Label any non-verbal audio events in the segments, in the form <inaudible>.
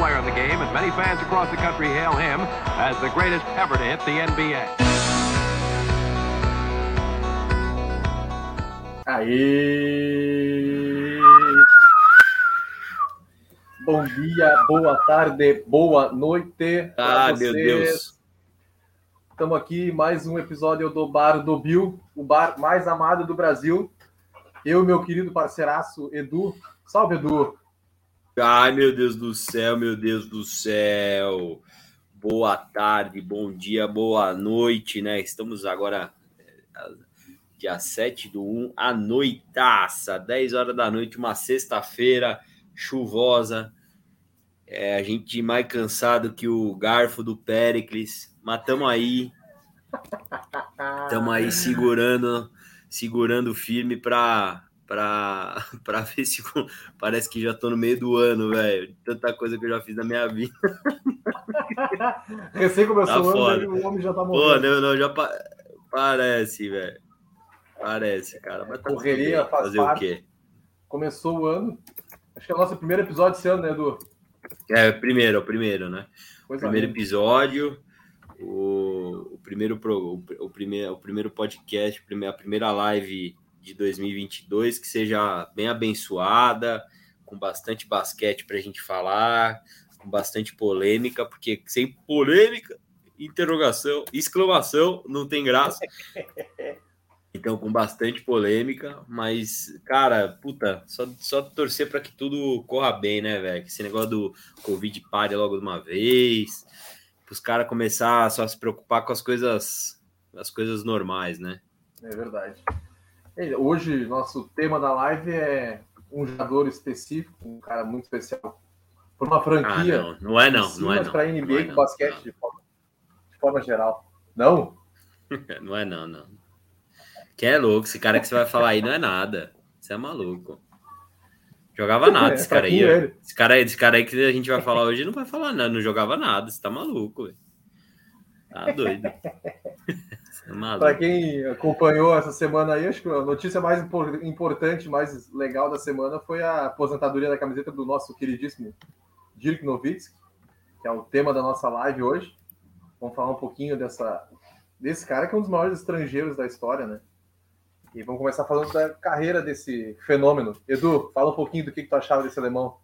player in the game, and many fans across the country hail him as the greatest ever to hit the NBA. Aê! Bom dia, boa tarde, boa noite. Ah, meu vocês. Deus. Estamos aqui mais um episódio do Bar do Bill, o bar mais amado do Brasil. Eu, meu querido parceiraço Edu. Salve, Edu. Ai, meu Deus do céu, meu Deus do céu. Boa tarde, bom dia, boa noite, né? Estamos agora é, dia 7 do 1, à noitaça, 10 horas da noite, uma sexta-feira chuvosa. É, a gente mais cansado que o garfo do Péricles. Mas tamo aí, tamo aí segurando, segurando firme pra, pra, <laughs> pra ver se parece que já tô no meio do ano, velho. Tanta coisa que eu já fiz na minha vida. Recém começou Tá o ano e o homem já tá Pô, morrendo. não, não, já pa- parece, velho. Parece, cara. Mas tá Correria bem. faz Fazer o parte. quê? Começou o ano. Acho que é o nosso primeiro episódio esse ano, né, Edu? É, o primeiro, é o primeiro, né? Coisa primeiro linda. episódio, o, o primeiro pro, o, o primeiro, o primeiro podcast, a primeira live de 2022 que seja bem abençoada, com bastante basquete para a gente falar, com bastante polêmica, porque sem polêmica, interrogação, exclamação, não tem graça. <laughs> Então, com bastante polêmica, mas, cara, puta, só, só torcer para que tudo corra bem, né, velho? Que esse negócio do Covid pare logo de uma vez, para os caras começar só a se preocupar com as coisas, as coisas normais, né? É verdade. Hoje, nosso tema da live é um jogador específico, um cara muito especial. Por uma Ah, franquia. não, não é não, não é não. Para NBA não é não, basquete de forma, de forma geral. Não? Não, <laughs> não é não, não. Que é louco, esse cara que você vai falar aí não é nada. Você é maluco. Jogava nada esse É, pra cara aí. ó. Esse cara, aí- esse cara aí que a gente vai falar hoje não vai falar nada, não jogava nada, você tá maluco, velho. Tá doido. <laughs> É. Para quem acompanhou essa semana aí, acho que a notícia mais impor- importante, mais legal da semana foi a aposentadoria da camiseta do nosso queridíssimo Dirk Nowitzki, que é o tema da nossa live hoje. Vamos falar um pouquinho dessa, desse cara que é um dos maiores estrangeiros da história, né? E vamos começar falando da carreira desse fenômeno. Edu, fala um pouquinho do que, que tu achava desse alemão.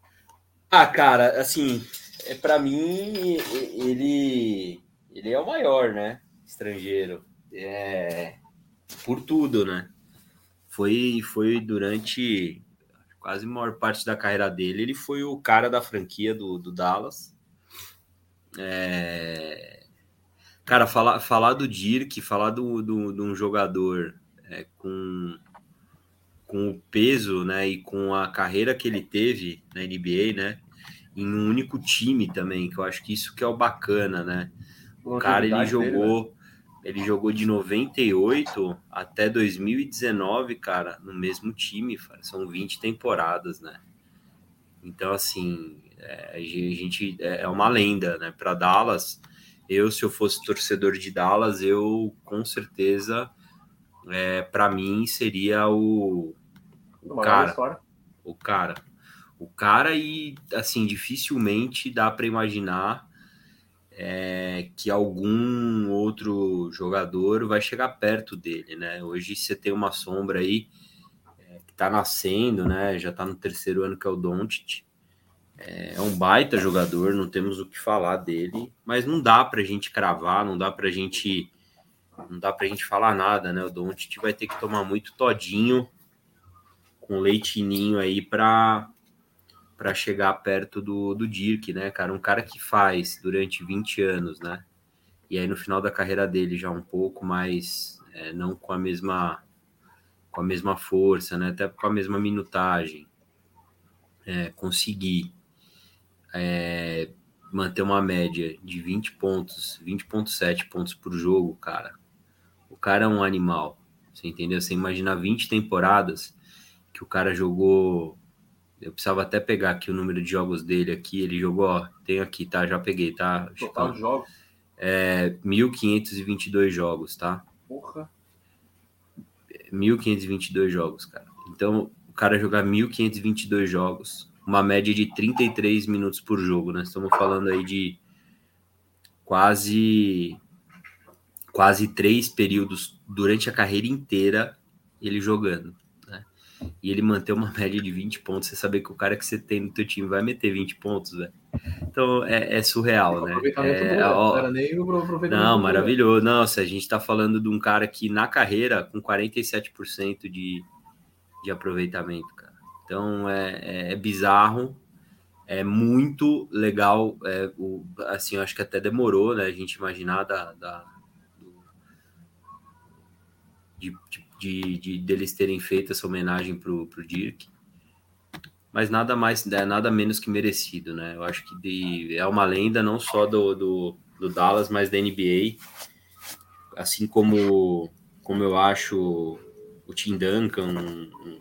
Ah, cara, assim, é para mim ele ele é o maior, né? Estrangeiro. É por tudo, né? Foi foi durante quase a maior parte da carreira dele, ele foi o cara da franquia do, do Dallas. É, Cara, falar, falar do Dirk, falar do, do, de um jogador é, com, com o peso né, e com a carreira que ele teve na NBA, né? Em um único time também, que eu acho que isso que é o bacana, né? O cara, ele Longevidade dele, né? Ele jogou de 98 até 2019, cara, no mesmo time, cara. são 20 temporadas, né? Então, assim, é, a gente é é uma lenda, né? Para Dallas, eu, se eu fosse torcedor de Dallas, eu com certeza, é, para mim, seria o, O cara o cara. O cara, e assim, dificilmente dá para imaginar é, que algum outro jogador vai chegar perto dele, né? Hoje você tem uma sombra aí é, que tá nascendo, né? Já tá no terceiro ano que é o Doncic. É, é um baita jogador, não temos o que falar dele, mas não dá pra gente cravar, não dá pra gente não dá pra gente falar nada, né? O Doncic vai ter que tomar muito todinho com leitinho aí para para chegar perto do, do Dirk, né, cara? Um cara que faz durante 20 anos, né? E aí no final da carreira dele já um pouco mais, é, não com a mesma com a mesma força, né? Até com a mesma minutagem. É, conseguir é, manter uma média de 20 pontos, 20.7 pontos por jogo, cara. O cara é um animal. Você entendeu? Você imagina 20 temporadas que o cara jogou. Eu precisava até pegar aqui o número de jogos dele aqui. Ele jogou, ó, tenho aqui, tá? Já peguei, tá? Total de jogos. É 1.522 jogos, tá? Porra. 1.522 jogos, cara. Então, cara jogar 1.522 jogos, uma média de 33 minutos por jogo, né? Estamos falando aí de quase quase três períodos durante a carreira inteira ele jogando. Né? E ele manter uma <laughs> média de 20 pontos, você saber que o cara que você tem no teu time vai meter 20 pontos, velho. Então é, é surreal, né? É, ó, não, maravilhoso. Nossa, a gente tá falando de um cara que na carreira com 47% de, de aproveitamento, cara. Então é, é, é bizarro, é muito legal. É, o, assim, eu acho que até demorou, né? A gente imaginar da, da de, de, de, deles terem feito essa homenagem pro, pro Dirk. Mas nada mais, é nada menos que merecido, né? Eu acho que de, é uma lenda não só do, do, do Dallas, mas da NBA. Assim como, como eu acho o Tim Duncan, um, um,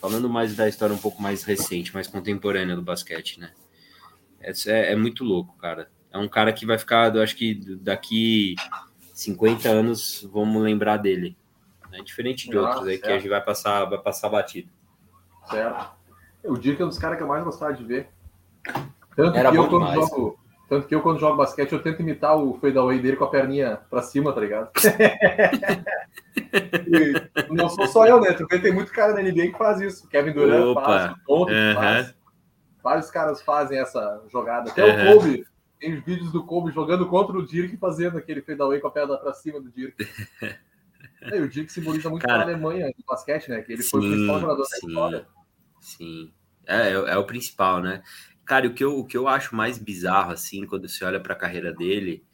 falando mais da história um pouco mais recente, mais contemporânea do basquete, né? É, é, é, muito louco, cara. É um cara que vai ficar, eu acho que daqui 50 anos vamos lembrar dele. Né? Diferente de outros aí certo. que a gente vai passar, vai passar batido. Certo. O Dirk é um dos caras que eu mais gostava de ver. Tanto Era que eu quando demais. jogo. Tanto que eu, quando jogo basquete, eu tento imitar o fadeaway dele com a perninha pra cima, tá ligado? <laughs> não sou só eu, né? Porque tem muito cara na NBA que faz isso. Kevin Durant Opa. faz, o Tonto uhum. faz. Vários caras fazem essa jogada. Até uhum. o Kobe. Tem vídeos do Kobe jogando contra o Dirk fazendo aquele fadeaway com a perna pra cima do Dirk. <laughs> É, o Dick simboliza muito Cara, a Alemanha no basquete, né? Que ele sim, foi o principal jogador sim, da história. Sim, é, é, é, o principal, né? Cara, o que, eu, o que eu acho mais bizarro, assim, quando você olha para a carreira dele,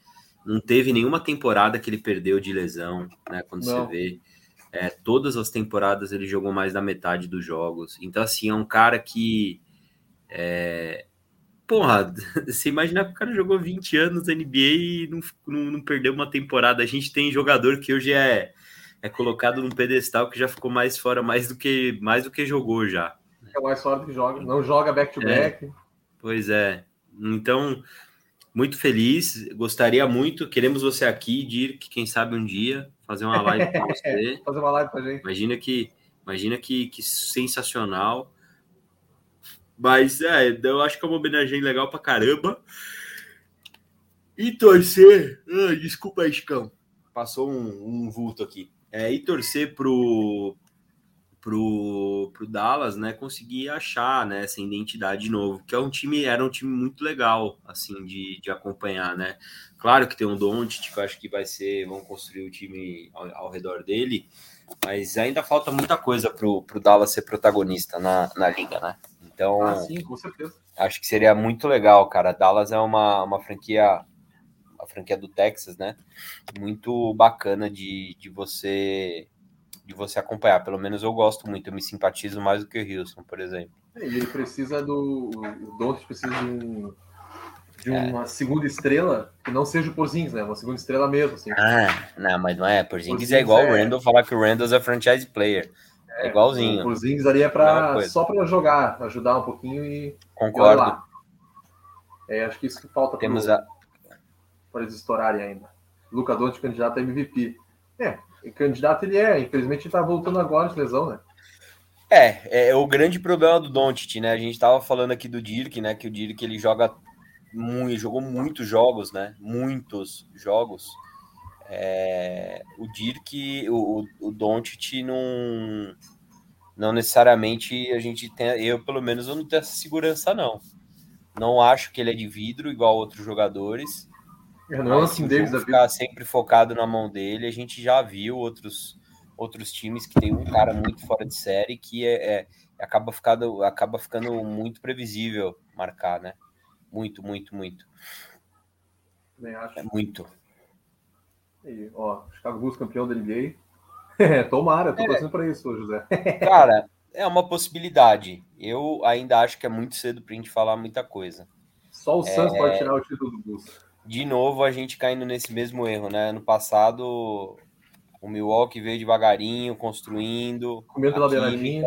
não teve nenhuma temporada que ele perdeu de lesão, né? Quando não. você vê. É, todas as temporadas ele jogou mais da metade dos jogos. Então, assim, é um cara que. É... Porra, <laughs> você imagina que o cara jogou 20 anos na NBA e não, não, não perdeu uma temporada. A gente tem jogador que hoje é é colocado num pedestal que já ficou mais fora mais do que mais do que jogou já. É mais fora do que joga, não joga back to back. É, pois é. Então, muito feliz, gostaria muito, queremos você aqui, Dirk, quem sabe um dia fazer uma live com <laughs> você. fazer uma live com a gente. Imagina que imagina que, que sensacional. Mas é, eu acho que é uma homenagem legal pra caramba. E torcer. Ah, desculpa aí, Chicão. Passou um, um vulto aqui é, e torcer pro, pro, pro Dallas, né, conseguir achar, né, essa identidade de novo, que é um time, era um time muito legal, assim, de, de acompanhar, né, claro que tem um Doncic, que eu acho que vai ser, vão construir o time ao, ao redor dele, mas ainda falta muita coisa pro, pro Dallas ser protagonista na, na liga, né, então... Ah, sim. Acho que seria muito legal, cara, Dallas é uma, uma franquia a franquia do Texas, né? Muito bacana de, de você de você acompanhar. Pelo menos eu gosto muito, eu me simpatizo mais do que o Wilson, por exemplo. É, ele precisa do. O Doncic precisa de, um, de é. uma segunda estrela que não seja o Porzingis, né? Uma segunda estrela mesmo. Assim. Ah, não, mas não é. Porzingis, Porzingis é igual é... o Randall falar que o Randall é franchise player. É, é igualzinho. O Porzingis ali é pra, só para jogar, ajudar um pouquinho e. Concordo. E é, acho que isso que falta. Temos pro... a para eles estourarem ainda. Luca Doncic candidato a MVP. É, candidato ele é, infelizmente ele tá voltando agora de lesão, né? É, é o grande problema do Doncic, né? A gente tava falando aqui do Dirk, né? Que o Dirk ele joga muito, jogou muitos jogos, né? Muitos jogos. É, o Dirk, o, o Doncic não, não necessariamente a gente tem, eu pelo menos eu não tenho essa segurança não. Não acho que ele é de vidro igual outros jogadores. É, não é assim deles ficar sempre focado na mão dele. A gente já viu outros outros times que tem um cara muito fora de série que é, é acaba ficando acaba ficando muito previsível marcar, né? Muito, muito, muito. Também acho. É muito. E, ó, Chicago Bulls campeão da NBA. É, <laughs> tomara, tô é. torcendo para isso, José. <laughs> Cara, é uma possibilidade. Eu ainda acho que é muito cedo pra gente falar muita coisa. Só o Suns é... pode tirar o título do Bulls de novo a gente caindo nesse mesmo erro, né? Ano passado o Milwaukee veio devagarinho, construindo. Comeu pela beiradinha.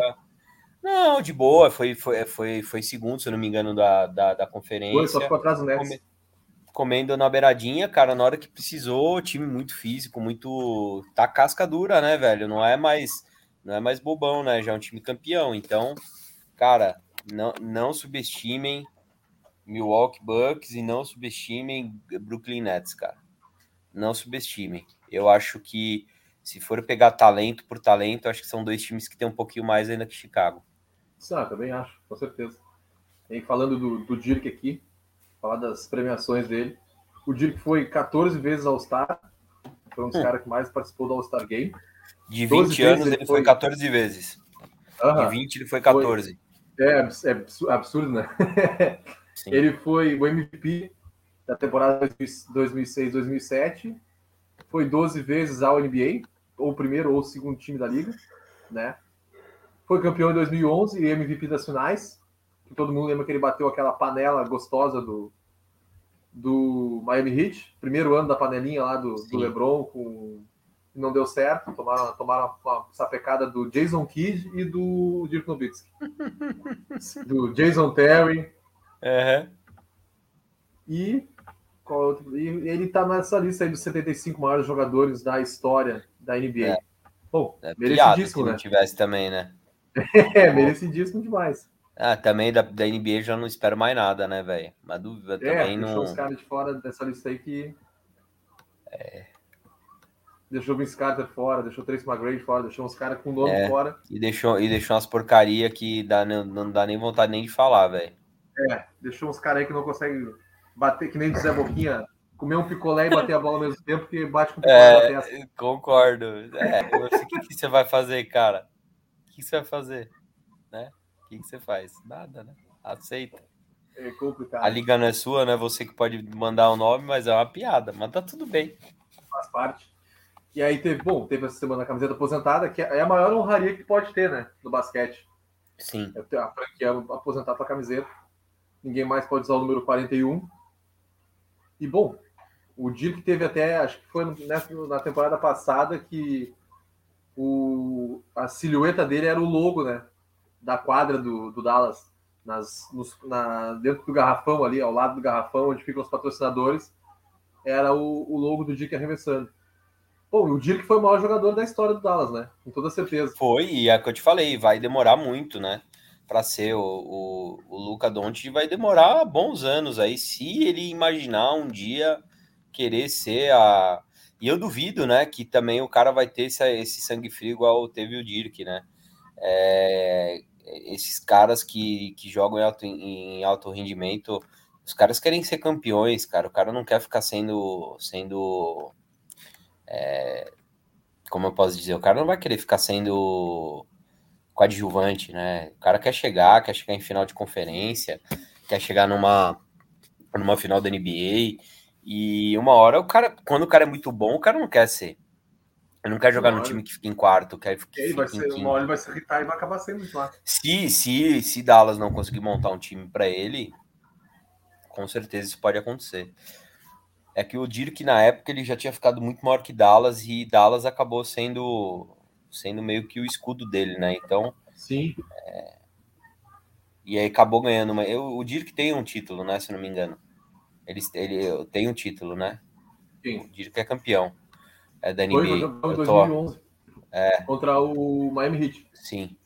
Não, de boa, foi, foi, foi, foi segundo, se eu não me engano, da, da, da conferência. Foi, só ficou atrás do Nets. Comendo na beiradinha, cara, na hora que precisou, time muito físico, muito. Tá casca dura, né, velho? Não é mais. não é mais bobão, né? Já é um time campeão. Então, cara, não, não subestimem Milwaukee Bucks e não subestimem Brooklyn Nets, cara. Não subestimem. Eu acho que se for pegar talento por talento, acho que são dois times que tem um pouquinho mais ainda que Chicago. Ah, também acho, com certeza. E falando do, do Dirk aqui, falar das premiações dele. O Dirk foi 14 vezes All-Star, foi um dos hum. caras que mais participou do All-Star Game. De 20 anos ele, foi 14 vezes. Uhum. De 20 ele foi 14. Foi... É, é absurdo, né? <laughs> ele foi o MVP da temporada 2006-2007, foi 12 vezes ao NBA, ou primeiro ou segundo time da liga, né? Foi campeão em 2011 e MVP das finais. Que todo mundo lembra que ele bateu aquela panela gostosa do, do Miami Heat, primeiro ano da panelinha lá do, do LeBron, com não deu certo, tomaram, tomaram uma sapecada do Jason Kidd e do Dirk Nowitzki. <laughs> do Jason Terry. Uhum. E, e ele tá nessa lista aí dos 75 maiores jogadores da história da NBA. É. Bom, é merecidíssimo, né? tivesse também, né? <laughs> é, merecidíssimo demais. Ah, também da, da NBA já não espero mais nada, né, velho? Mas dúvida é, também não. os caras de fora dessa lista aí que. É. Deixou o Vince Carter fora, deixou o Trace McGrady fora, deixou uns caras com nome é, fora. E deixou, e deixou umas porcaria que dá, não, não dá nem vontade nem de falar, velho. É, deixou uns caras aí que não conseguem bater, que nem Zé Boquinha, comer um picolé e bater a bola ao mesmo tempo, que bate com o picolé é, na testa. Concordo. É, o que, que você vai fazer, cara? O que você vai fazer? Né? O que, que você faz? Nada, né? Aceita. É complicado. A liga não é sua, né? Você que pode mandar o um nome, mas é uma piada. Mas tá tudo bem. Faz parte. E aí teve, bom, teve essa semana a camiseta aposentada, que é a maior honraria que pode ter, né? No basquete. Sim. É a franquia aposentar a camiseta. Ninguém mais pode usar o número 41. E bom, o Dirk teve até, acho que foi nessa, na temporada passada que o, a silhueta dele era o logo, né? Da quadra do, do Dallas, nas, nos, na, dentro do garrafão ali, ao lado do garrafão, onde ficam os patrocinadores, era o, o logo do Dirk arremessando. Bom, o Dirk foi o maior jogador da história do Dallas, né? Com toda certeza. Foi, e é o que eu te falei, vai demorar muito, né? Para ser o, o, o Luca Doncic vai demorar bons anos aí, se ele imaginar um dia querer ser a. E eu duvido, né, que também o cara vai ter esse, esse sangue frio igual teve o Dirk, né? É, esses caras que, que jogam em alto, em alto rendimento, os caras querem ser campeões, cara. O cara não quer ficar sendo, sendo é, como eu posso dizer, o cara não vai querer ficar sendo coadjuvante, né? O cara quer chegar, quer chegar em final de conferência, quer chegar numa, numa final da NBA. E uma hora o cara, quando o cara é muito bom, o cara não quer ser. Ele não quer jogar no time que fica em quarto, quer que ele vai ser, uma hora ele vai se irritar e vai acabar sendo lá. Se, se, se Dallas não conseguir montar um time para ele, com certeza isso pode acontecer é que o Dirk na época ele já tinha ficado muito maior que Dallas e Dallas acabou sendo sendo meio que o escudo dele, né? Então, sim. É... E aí acabou ganhando uma. Eu, o Dirk tem um título, né? Se não me engano, ele, ele tem um título, né? Sim. O Dirk é campeão. É da NBA. Foi, em 2011. É. Contra o Miami Heat. Sim.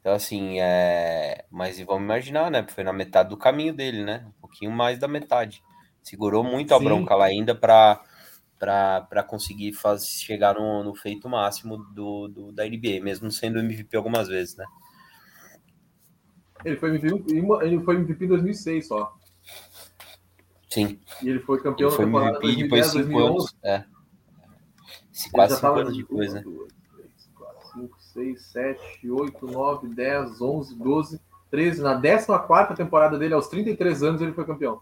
Então, assim, é... mas vamos imaginar, né? Foi na metade do caminho dele, né? Um pouquinho mais da metade. Segurou muito a Sim. bronca lá ainda para para conseguir fazer, chegar no, no feito máximo do, do, da NBA, mesmo sendo MVP algumas vezes, né? Ele foi MVP, ele foi MVP em 2006 só. Sim. E ele foi campeão ele foi MVP 2010, depois 2011. Anos, é. Quase 5 anos depois, né? 5, 6, 7, 8, 9, 10, 11, 12, 13. Na 14 temporada dele, aos 33 anos, ele foi campeão.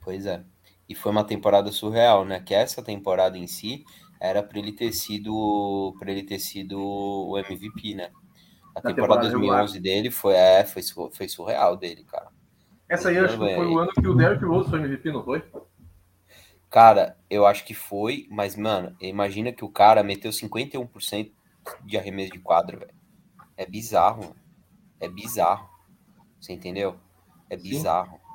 Pois é. E foi uma temporada surreal, né? Que essa temporada em si era para ele ter sido para ele ter sido o MVP, né? A temporada, temporada 2011 regular. dele foi é, foi foi surreal dele, cara. Essa aí acho que foi o ano que o Derrick Rose foi MVP, não foi? Cara, eu acho que foi, mas mano, imagina que o cara meteu 51% de arremesso de quadra, velho. É bizarro, mano. é bizarro. Você entendeu? É bizarro. Sim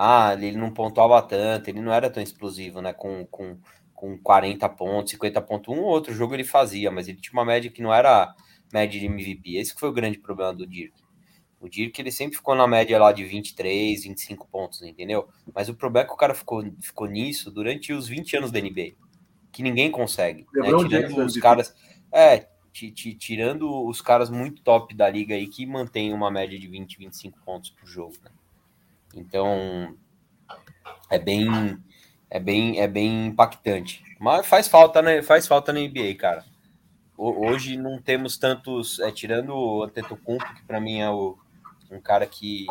ah, ele não pontuava tanto, ele não era tão explosivo, né? Com, com, com 40 pontos, 50 pontos, um ou outro jogo ele fazia, mas ele tinha uma média que não era média de MVP. Esse foi o grande problema do Dirk. O Dirk ele sempre ficou na média lá de 23, 25 pontos, entendeu? Mas o problema é que o cara ficou, ficou nisso durante os 20 anos da NBA. Que ninguém consegue. Né? Tirando os caras. É, tirando os caras muito top da liga aí que mantém uma média de 20, 25 pontos por jogo. Né? Então é bem é bem é bem impactante. Mas faz falta, né? Faz falta na NBA, cara. Hoje não temos tantos, é, tirando o Antetokounmpo, que para mim é o, um cara que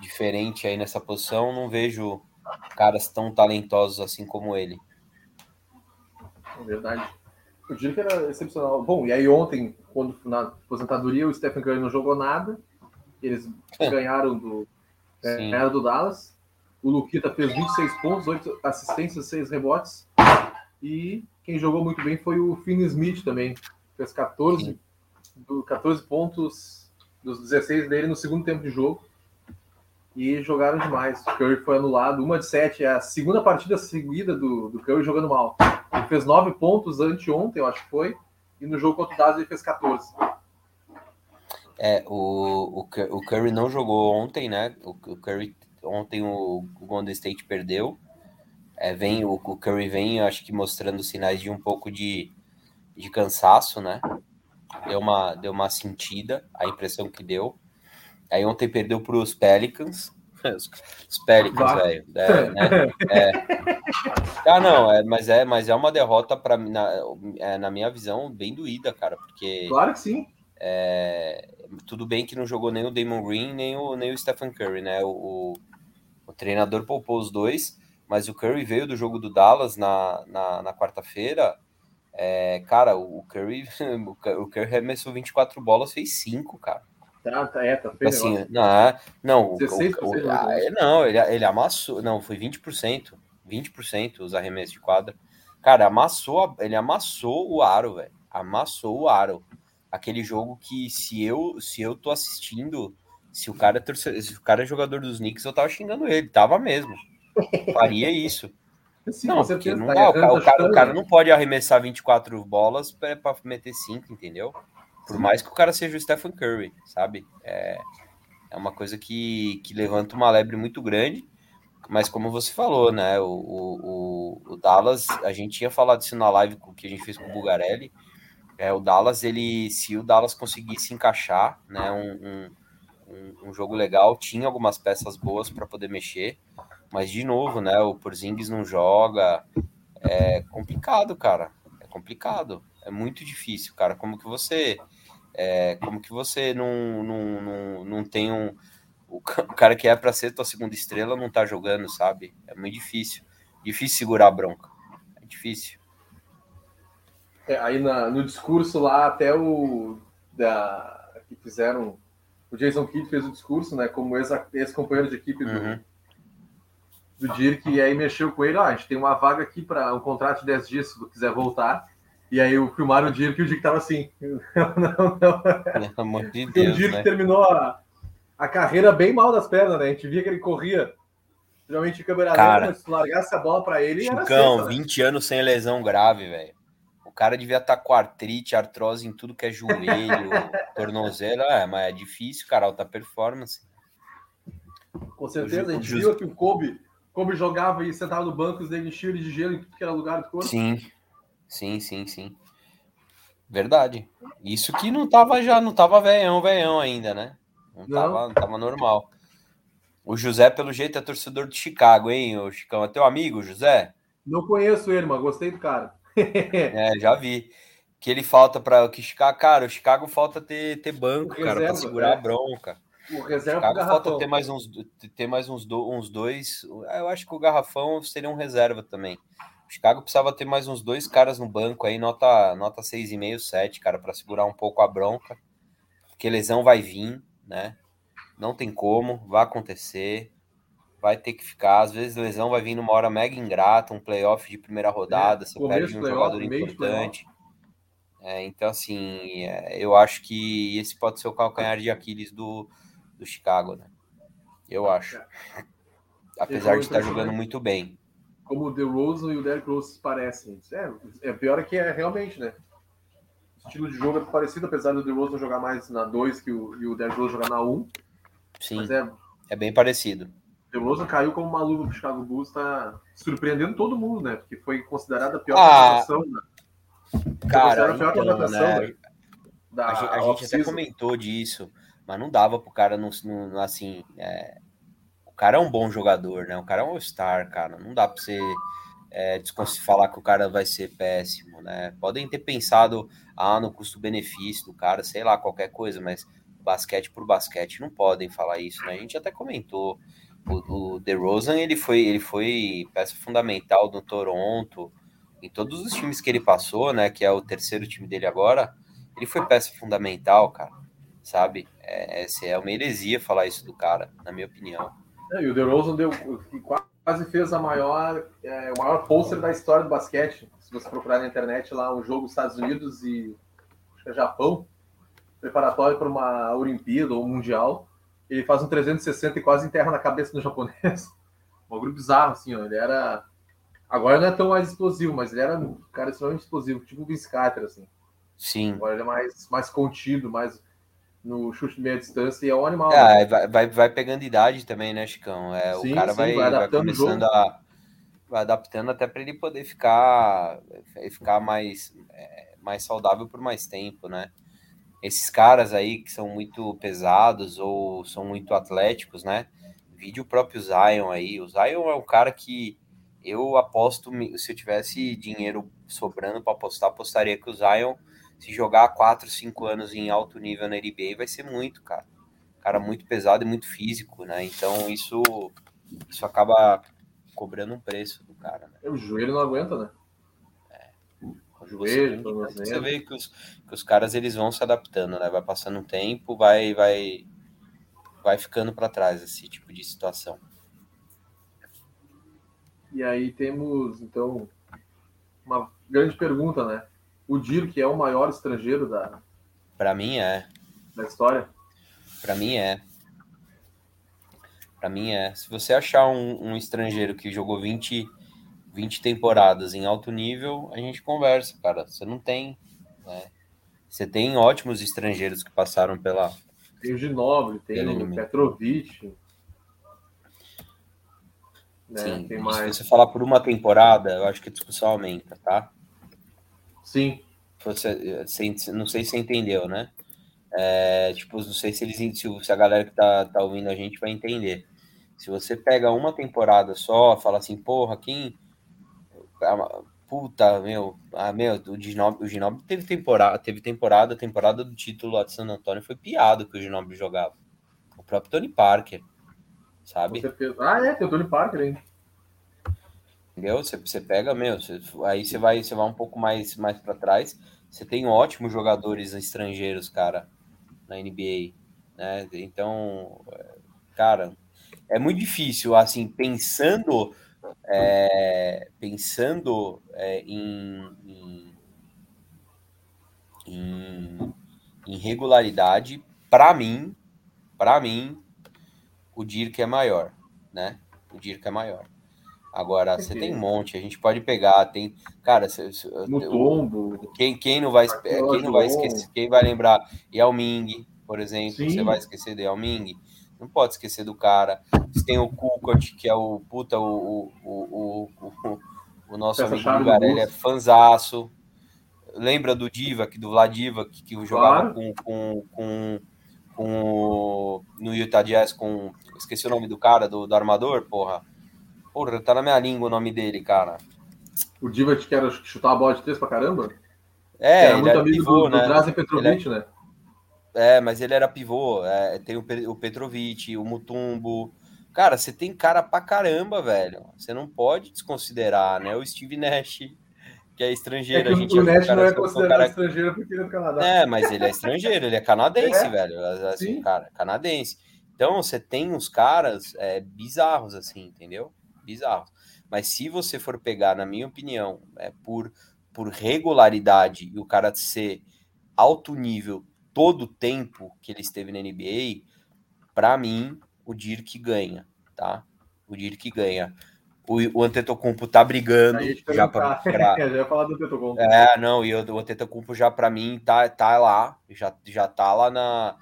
diferente aí nessa posição, não vejo caras tão talentosos assim como ele. É verdade. O Dirk era excepcional. Bom, e aí ontem, quando na aposentadoria, o Stephen Curry não jogou nada. Eles <laughs> ganharam do, ganharam do Dallas. O Luquita fez 26 pontos, 8 assistências, 6 rebotes. E quem jogou muito bem foi o Finn Smith também. Fez 14, do, 14 pontos dos 16 dele no segundo tempo de jogo. E jogaram demais. O Curry foi anulado. Uma de sete. É a segunda partida seguida do, do Curry jogando mal. Ele fez 9 pontos anteontem, eu acho que foi. E no jogo contra o Dallas ele fez 14. É, o, o, o Curry não jogou ontem, né? O, o Curry ontem o, o Golden State perdeu. É, vem o, o Curry vem, acho que mostrando sinais de um pouco de, de cansaço, né? Deu uma, deu uma sentida, a impressão que deu. Aí ontem perdeu para <laughs> os Pelicans. Os, Pelicans, velho. É, né? é. Ah, não, é, mas é, mas é uma derrota para na, é, na minha visão bem doída, cara, porque. Claro que sim. É, tudo bem que não jogou nem o Damon Green nem o, nem o Stephen Curry, né? O, o treinador poupou os dois, mas o Curry veio do jogo do Dallas na, na, na quarta-feira. É, cara, o Curry, <laughs> o Curry arremessou 24 bolas, fez 5, cara. Tá, tá, é, tá feio assim, não, não, 16 o, o, ah, não, ele, ele amassou, não, foi 20%, 20% os arremessos de quadra. Cara, amassou, ele amassou o aro, velho. Amassou o aro. Aquele jogo que se eu, se eu tô assistindo, se o cara é se o cara é jogador dos Knicks, eu tava xingando ele, tava mesmo. <laughs> Faria isso. Sim, não, porque não dá, o, cara, o, cara, o cara não pode arremessar 24 bolas para meter 5, entendeu? Por mais que o cara seja o Stephen Curry, sabe? É, é uma coisa que, que levanta uma lebre muito grande. Mas como você falou, né? O, o, o Dallas, a gente tinha falado isso na live que a gente fez com o Bugarelli. É, o Dallas, ele, se o Dallas conseguisse encaixar, né, um, um, um jogo legal, tinha algumas peças boas para poder mexer, mas de novo, né, o Porzingis não joga, é complicado, cara, é complicado, é muito difícil, cara. Como que você, é, como que você não, não, não, não tem um o cara que é para ser tua segunda estrela não tá jogando, sabe? É muito difícil. Difícil segurar a bronca. É difícil. É, aí na, no discurso lá, até o da, que fizeram. O Jason Kidd fez o discurso, né? Como ex-companheiro de equipe do, uhum. do Dirk, e aí mexeu com ele. Ah, a gente tem uma vaga aqui para um contrato de 10 dias, se tu quiser voltar. E aí o filmaram o Dirk e o Dirk tava assim. <laughs> não, não. Pelo amor de Deus. O Dirk né? terminou a, a carreira bem mal das pernas, né? A gente via que ele corria. Geralmente câmera Cara, lenta, se largasse a bola para ele. Chicão, era 20 né? anos sem lesão grave, velho. O cara devia estar tá com artrite, artrose em tudo que é joelho, <laughs> tornozelo. É, mas é difícil, cara, alta performance. Com certeza, a gente viu que o Kobe, Kobe jogava e sentava no banco, os enchiam ele de gelo em tudo que era lugar do corpo. Sim, sim, sim, sim. Verdade. Isso que não tava já, não tava veião, veião ainda, né? Não, não. Tava, não tava normal. O José, pelo jeito, é torcedor de Chicago, hein, o Chicão? É teu amigo, José? Não conheço ele, mas gostei do cara. <laughs> é, já vi. Que ele falta para o Chicago, cara, o Chicago falta ter, ter banco, o cara, para segurar é. a bronca. O reserva Chicago falta ter mais uns ter mais uns, do, uns dois. Eu acho que o garrafão seria um reserva também. O Chicago precisava ter mais uns dois caras no banco aí, nota nota 6,5, 7, cara, para segurar um pouco a bronca. Porque lesão vai vir, né? Não tem como, vai acontecer vai ter que ficar. Às vezes lesão vai vir numa hora mega ingrata, um playoff de primeira rodada, é, você perde um jogador importante. É, então, assim, é, eu acho que esse pode ser o calcanhar de Aquiles do, do Chicago, né? Eu acho. É. <laughs> Apesar de estar jogando muito bem. Como o DeRozan e o Derrick Rose parecem. É, é pior é que é realmente, né? estilo de jogo é parecido, apesar do DeRozan jogar mais na 2 que o, e o DeRozan jogar na 1. Um. Sim, é, é bem parecido. DeRozan caiu como uma luva pro Chicago Bulls, tá surpreendendo todo mundo, né? Porque foi considerada a pior Ah, contratação da, Cara, a pior então, contratação né, da a, gente, a gente até comentou disso, mas não dava pro cara não, não assim. é, o cara é um bom jogador, né? O cara é um All-Star, cara. Não dá pra você é, falar que o cara vai ser péssimo, né? Podem ter pensado ah, no custo-benefício do cara, sei lá, qualquer coisa, mas basquete por basquete não podem falar isso, né? A gente até comentou. O, o DeRozan, ele foi, ele foi peça fundamental do Toronto, em todos os times que ele passou, né? Que é o terceiro time dele agora, ele foi peça fundamental, cara. Sabe? É, é uma heresia falar isso do cara, na minha opinião. É, e o DeRozan deu, quase fez a maior, é, o maior pôster da história do basquete. Se você procurar na internet lá, um jogo Estados Unidos e é Japão, preparatório para uma Olimpíada ou Mundial, ele faz um 360 e quase enterra na cabeça do japonês. <laughs> Um bagulho bizarro, assim, ó. Ele era. Agora não é tão mais explosivo, mas ele era um cara extremamente explosivo, tipo o Vince Carter, assim. Sim. Agora ele é mais, mais contido, mais no chute de meia distância e é um animal. né? É, vai, vai, vai pegando idade também, né, Chicão? É, Sim, o cara sim, vai, vai vai adaptando o começando a. Vai adaptando até para ele poder ficar, ficar mais, é, mais saudável por mais tempo, né? Esses caras aí que são muito pesados ou são muito atléticos, né? Vide o próprio Zion aí. O Zion é um cara que eu aposto, se eu tivesse dinheiro sobrando para apostar, apostaria que o Zion, se jogar 4, 5 anos em alto nível na NBA, vai ser muito, cara cara muito pesado e muito físico, né? Então isso isso acaba cobrando um preço do cara, né? O joelho não aguenta, né? Joelho, Você tornozelo. vê que os, que os caras eles vão se adaptando, né? Vai passando um tempo, vai vai vai ficando para trás esse tipo de situação. E aí temos, então, uma grande pergunta, né? O Dirk é o maior estrangeiro da, Para mim é, da história? para mim é. Para mim é. Se você achar um, um estrangeiro que jogou 20 20 temporadas em alto nível, a gente conversa, cara. Você não tem, né? Você tem ótimos estrangeiros que passaram pela Tem o Ginobili, tem o. Petrovic. Né? Sim, tem se mais. você falar por uma temporada, eu acho que a discussão aumenta, tá? Sim, Você, não sei se você entendeu, né? É, tipo, não sei se eles se, se a galera que tá, tá ouvindo a gente vai entender. Se você pega uma temporada só, fala assim, porra, quem. Ah, Puta, meu, ah, meu, o Ginobili, o teve temporada, teve temporada, a temporada do título lá de San Antônio foi piada que o Ginobili jogava. O próprio Tony Parker, sabe? Ah, é, tem o Tony Parker, hein? Entendeu? Você, você pega, meu, você- aí você vai, você vai um pouco mais, mais para trás. Você tem ótimos jogadores estrangeiros, cara, na NBA, né? Então, é, cara, é muito difícil, assim, pensando, é, pensando é, em, em, em, em regularidade, para mim, para mim, o Dirk é maior, né? O Dirk é maior. Agora, você tem um monte, a gente pode pegar, tem. Cara, cê- cê- eu- Mutombo. quem, quem não vai quem não vai esquecer, quem vai lembrar Yao Ming, por exemplo, Sim. você vai esquecer do Yao Ming? Não pode esquecer do cara. Você tem o Kukoc, que é o puta, o, o, o, o, nosso amigo Lugarelli é fanzaço. Lembra do Divac, do Vladivac, que, que jogava com, com, com, com no Utah Jazz com. Esqueci o nome do cara, do, do armador, porra. Porra, tá na minha língua o nome dele, cara. O Divac que era chutar a bola de três pra caramba? É, ele muito amigo do, né? Drazen Petrovic, né? É, mas ele era pivô. é, tem o, o Petrovic, o Mutumbo. Cara, você tem cara pra caramba, velho. Você não pode desconsiderar, né? O Steve Nash, que é É estrangeiro. que a gente o viu Nash não é considerado cara- estrangeiro porque ele é do Canadá. É, mas ele é estrangeiro, ele é canadense, É. velho. Assim, Sim. cara, canadense. Então, você tem uns caras é, bizarros, assim, entendeu? Bizarros. Mas se você for pegar, na minha opinião, é, por, por regularidade e o cara ser alto nível todo o tempo que ele esteve na NBA, pra mim, o Dirk ganha, tá? O Dirk ganha. o, o Antetokounmpo tá brigando Aí, já para pra... já <laughs> ia falar do Antetokounmpo. É, não, e o, o Antetokounmpo já para mim tá, tá lá, já, já tá lá na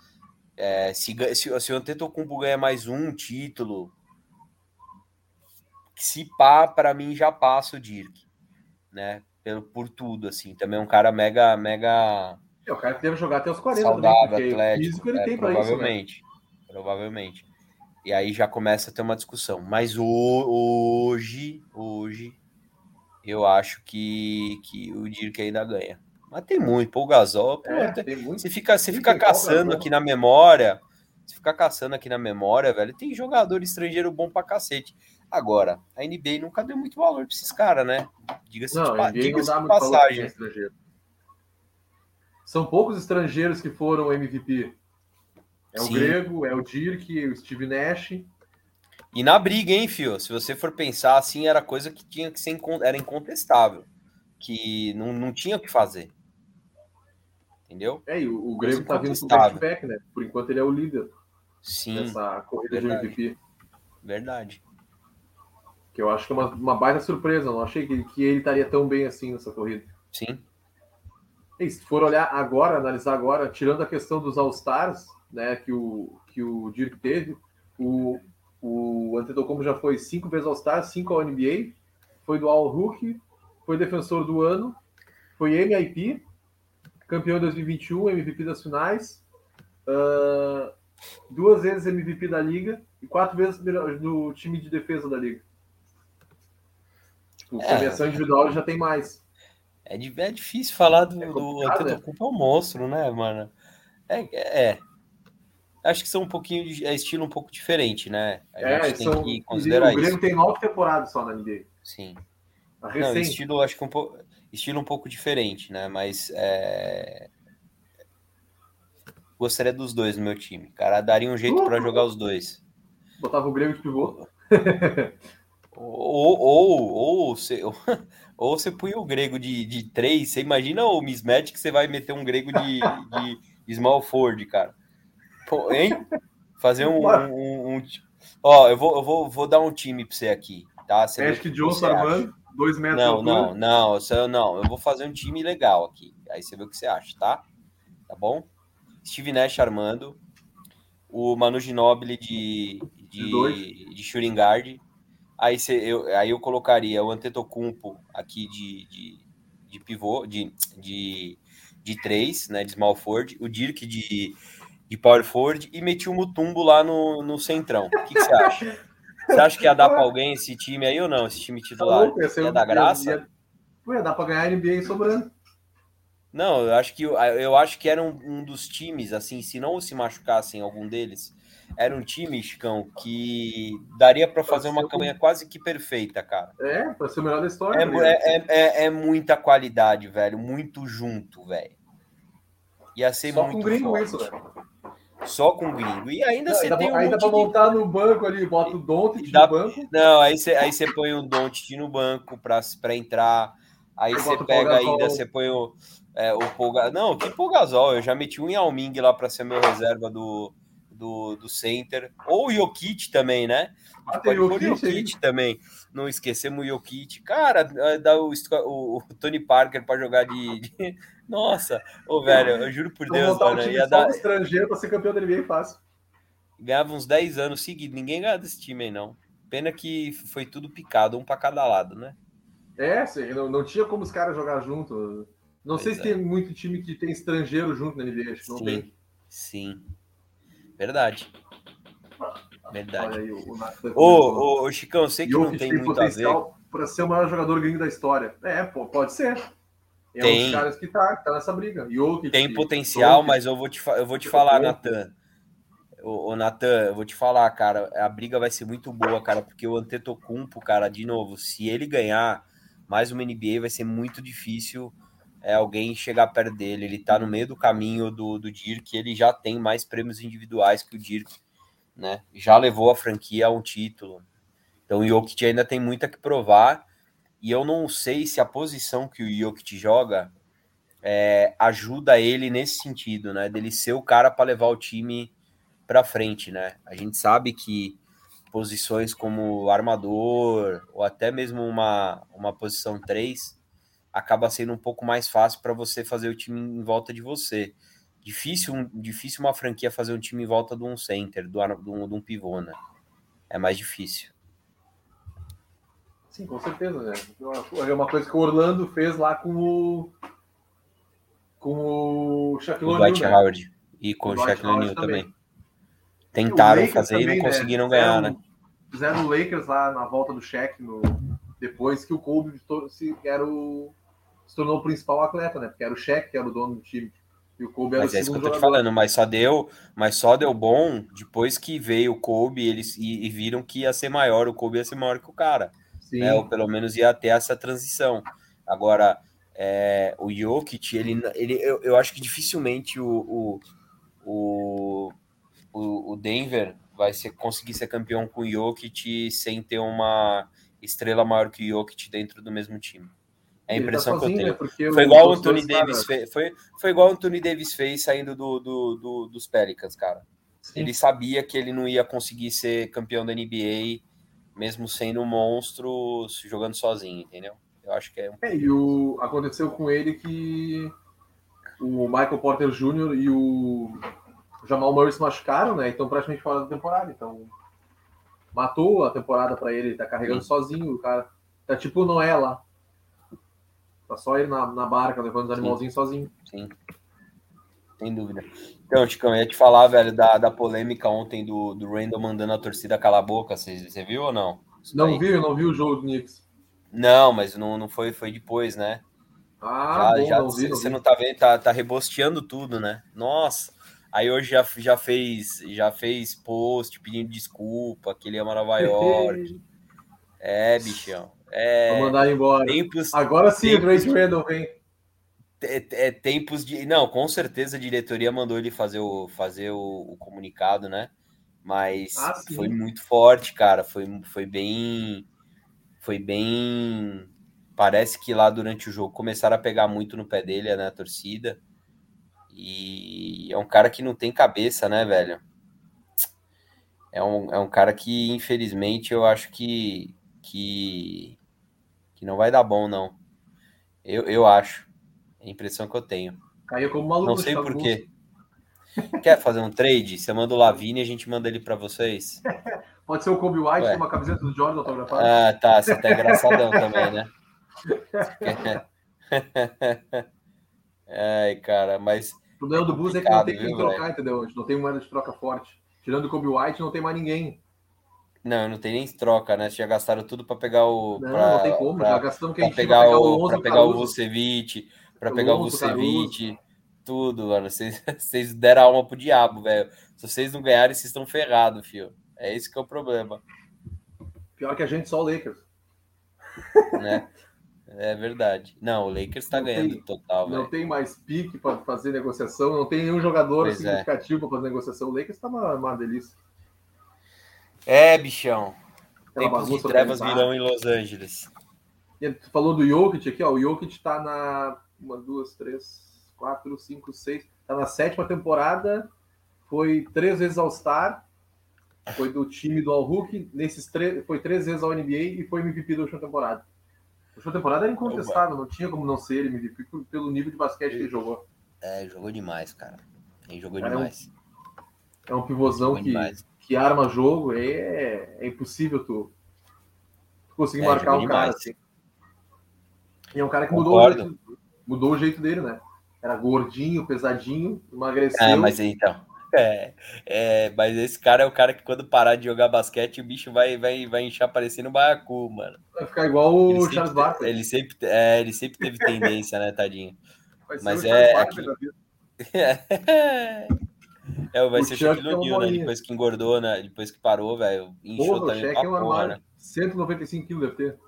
é, se, se, se o Antetokounmpo ganha mais um título, se pá, para mim já passa o Dirk, né? Pelo, por tudo, assim. Também é um cara mega, mega. É, o cara que deve jogar até os 40 saudável, também, atlético. físico ele é, tem isso, né? provavelmente. Provavelmente. E aí já começa a ter uma discussão. Mas hoje, hoje, eu acho que, que o Dirk ainda ganha. Mas tem muito. Pô, o Gasol, pô, É, tem- muito. você fica, você fica caçando aqui na memória. Você fica caçando aqui na memória, velho. Tem jogador estrangeiro bom pra cacete. Agora, a NBA nunca deu muito valor pra esses caras, né? Diga-se Não, de, pa- NBA não diga-se dá de muito valor pra passagem. estrangeiro. São poucos estrangeiros que foram MVP. É Sim. o Grego, é o Dirk, o Steve Nash. E na briga, hein, fio? Se você for pensar assim, era coisa que tinha que ser era incontestável. Que não, não tinha o que fazer. Entendeu? É, e o, o Grego tá vindo com back-to-back, né? Por enquanto ele é o líder Sim, dessa corrida verdade. de MVP. verdade. Que eu acho que é uma, uma baita surpresa. Eu não achei que, que ele estaria tão bem assim nessa corrida. Sim. E se for olhar agora, analisar agora, tirando a questão dos All-Stars, né, que o, que o Dirk teve, o, o Antetokounmpo já foi cinco vezes All-Star, cinco ao NBA, foi do All-Rookie, foi defensor do ano, foi MIP, campeão em 2021, MVP das finais, ah, duas vezes MVP da liga e quatro vezes melhor- do time de defesa da liga. Tipo, É. individual já tem mais. É, é difícil falar do, É do Antetokounmpo é um monstro, né, mano? É, é, é. Acho que são um pouquinho de é estilo um pouco diferente, né? A É, gente tem são, que o considerar Grêmio isso. tem nove temporadas só na NBA. Sim. A Não, recente. estilo acho que um pouco estilo um pouco diferente, né? Mas é... gostaria dos dois no meu time. Cara, daria um jeito para jogar os dois. Botava o Grêmio de pivô. <laughs> Ou, ou, ou, você, ou você põe o grego de, de três, você imagina o mismatch que você vai meter um grego de, de small forward, cara. Pô, hein? Fazer um, um, um- Ó, eu vou, eu vou, vou dar um time pra você aqui, tá? Você Magic que Johnson armando, dois metros Não, não, não, eu não. Eu vou fazer um time legal aqui. Aí você vê o que você acha, tá? Tá bom? Steve Nash armando. O Manu Ginobili de, De de, de shooting guard. Aí, você, eu, aí eu colocaria o Antetokounmpo aqui de, de, de pivô, de, de, de três, né? De small forward. O Dirk de, de power forward. E meti o Mutumbo lá no, no centrão. O que, que você acha? Você acha que ia dar para alguém esse time aí ou não? Esse time Tá titular? louco, ia Ia um- dar graça? Ia, ia dar pra ganhar a NBA sobrando. Não, eu acho que eu acho que era um, um dos times, assim, se não se machucassem algum deles, era um time, Chicão, que daria para fazer uma campanha quase que perfeita, cara. É, pra ser o melhor da história. É, ligado? é, é, é- muita qualidade, velho, muito junto, velho. Ia ser Só muito com gringo forte. isso, velho. Só com gringo. E ainda Não, você Ainda, tem um ainda monte pra de... montar no banco ali, bota o Doncic Dá- no banco. Não, aí você, aí você põe o Doncic no banco para entrar. Aí você pega ainda, você põe o, é, o Paul Ga- Não, que Paul Gasol, eu já meti um Yao Ming lá para ser meu reserva do, do, do center. Ou o Jokic também, né? Ah, pode o Jokic também. Não esquecemos o Jokic. Cara, dá o, o, o Tony Parker para jogar de, de- <laughs> Nossa, ô velho, eu juro por Deus, mano, ia dar, estrangeiro pra ser campeão da NBA fácil. ganhava uns 10 anos seguidos. Ninguém ganha desse time aí, não. Pena que foi tudo picado, um para cada lado, né? É, sim, não, não tinha como os caras jogar junto. Não sei Pois se é. tem muito time que tem estrangeiro junto na NBA, acho que não tem. sim. Verdade. Verdade. Olha aí o, o ô, Chicão, eu sei que não Jokic tem muito a ver. potencial para ser o maior jogador gringo da história. É, pô, pode ser. É um Tem. dos caras que tá, que tá nessa briga. Jokic, Tem potencial, Doncic, mas eu vou te, eu vou te falar. Natan. Ô, ô Natan, eu vou te falar, cara, a briga vai ser muito boa, cara, porque o Antetokounmpo, cara, de novo, se ele ganhar mais uma NBA, vai ser muito difícil é, alguém chegar perto dele. Ele tá no meio do caminho do, do Dirk, ele já tem mais prêmios individuais que o Dirk, né? Já levou a franquia a um título. Então o Jokic ainda tem muito que provar. E eu não sei se a posição que o Jokic joga é, ajuda ele nesse sentido, né? Dele ser o cara para levar o time para frente, né? A gente sabe que, posições como armador ou até mesmo uma, uma posição 3, acaba sendo um pouco mais fácil para você fazer o time em volta de você. Difícil, difícil uma franquia fazer um time em volta de um center, de um, de um pivô, né? É mais difícil. Sim, com certeza, né? É uma coisa que o Orlando fez lá com o. Com o Shaquille O'Neal. Dwight né? Howard. E com o, o Shaquille O'Neal também. também. Tentaram fazer também, e não né? conseguiram né? ganhar, né? Fizeram o Lakers lá na volta do Shaq, no... depois que o Kobe se, era o... se tornou o principal atleta, né? Porque era o Shaq que era o dono do time. E o Kobe era mas o é isso que eu tô te falando, mas só deu, mas só deu bom depois que veio o Kobe eles, e, e viram que ia ser maior, o Kobe ia ser maior que o cara. Né? Ou pelo menos ia ter essa transição. Agora, é, o Jokic, ele, ele, eu, eu acho que dificilmente o, o, o, o Denver vai ser, conseguir ser campeão com o Jokic sem ter uma estrela maior que o Jokic dentro do mesmo time. É a tá impressão tá sozinho, que eu tenho. Né? Foi igual o Anthony Davis fez, foi, foi igual o Anthony Davis fez saindo do, do, do dos Pelicans, cara. Sim. Ele sabia que ele não ia conseguir ser campeão da NBA, mesmo sendo um monstro, jogando sozinho, entendeu? Eu acho que é. Um... É, e o, aconteceu com ele que o Michael Porter Jr. e o Jamal Murray se machucaram, né? Então praticamente fora da temporada. Então matou a temporada para ele, tá carregando Sim. sozinho, o cara tá tipo Noé lá. Tá só ele na, na barca, levando os animalzinhos sozinho. Sim. Sem dúvida. Então, Chicão, eu ia te falar, velho, da, da polêmica ontem do, do Randall mandando a torcida calar a boca. Você, viu ou não? Isso não vi, eu não vi o jogo do Knicks. Não, mas não, não foi, foi depois, né? Ah, já, bom, já não vi, você não, não tá vendo, tá, tá rebosteando tudo, né? Nossa. Aí hoje já, já fez já fez post pedindo desculpa, que ele ama Nova <laughs> York. é, bichão. É, Vou mandar embora. Tempos, Agora sim, o Grace Randall vem. É, é, tempos de. Não, com certeza a diretoria mandou ele fazer o, fazer o, o comunicado, né? Mas ah, foi muito forte, cara. Foi, foi bem. Foi bem. Parece que lá durante o jogo começaram a pegar muito no pé dele, né? A torcida. E é um cara que não tem cabeça, né, velho? É um, é um cara que, infelizmente, eu acho que, que, que não vai dar bom, não. Eu, eu acho. É a impressão que eu tenho. Caiu como maluco. Não sei por quê. Quer fazer um trade? Você manda o Lavigne e a gente manda ele para vocês? <laughs> Pode ser o Kobe White com uma camiseta do Jordan autografada. Ah, tá. Você tá engraçadão também, né? <laughs> Ai, cara, mas o problema do Bulls é que não tem quem trocar, entendeu? A gente não tem moeda de troca forte. Tirando o Kobe White, não tem mais ninguém. Não, não tem nem troca, né? Já gastaram tudo para pegar o. Não, pra, não tem como. Pra, já gastamos que a gente pegar, pegar o, para pegar o Vucevic, para pegar o Vucevic, tudo, mano. Vocês, <laughs> vocês deram alma pro diabo, velho. Se vocês não ganharem, vocês estão ferrados, fio. É esse que é o problema. Pior que a gente, só o Lakers. Né? É verdade. Não, o Lakers está ganhando tem, total. Não véio. tem mais pique para fazer negociação, não tem nenhum jogador pois é. significativo é. para fazer negociação. O Lakers está uma, uma delícia. É, bichão. Tempos de trevas virão em Los Angeles. E tu falou do Jokic aqui, ó. O Jokic está na uma, duas, três, quatro, cinco, seis. Está na sétima temporada. Foi três vezes All-Star. Foi do time do All-Hook. Nesses três, foi três vezes ao NBA e foi MVP da última temporada. A última temporada era incontestável, não tinha como não ser ele MVP pelo nível de basquete que ele jogou. É, jogou demais, cara. Ele jogou cara, demais. É um, é um pivôzão que, que arma jogo, é, é impossível tu, tu conseguir é, marcar o demais. cara assim. E é um cara que mudou o, jeito, mudou o jeito dele, né? Era gordinho, pesadinho, emagreceu. É, mas então. É, é, mas esse cara é o cara que quando parar de jogar basquete, o bicho vai, vai, vai inchar parecendo um baiacu, mano. Vai ficar igual o ele Charles Barkley. Ele sempre, é, ele sempre teve tendência, né, tadinho? Mas é. Aqui... é, <laughs> vai o ser o Shaquille O'Neal, né? Depois que engordou, né? Depois que parou, velho. Inchou porra, também pra é porra, né? 195 quilos deve ter.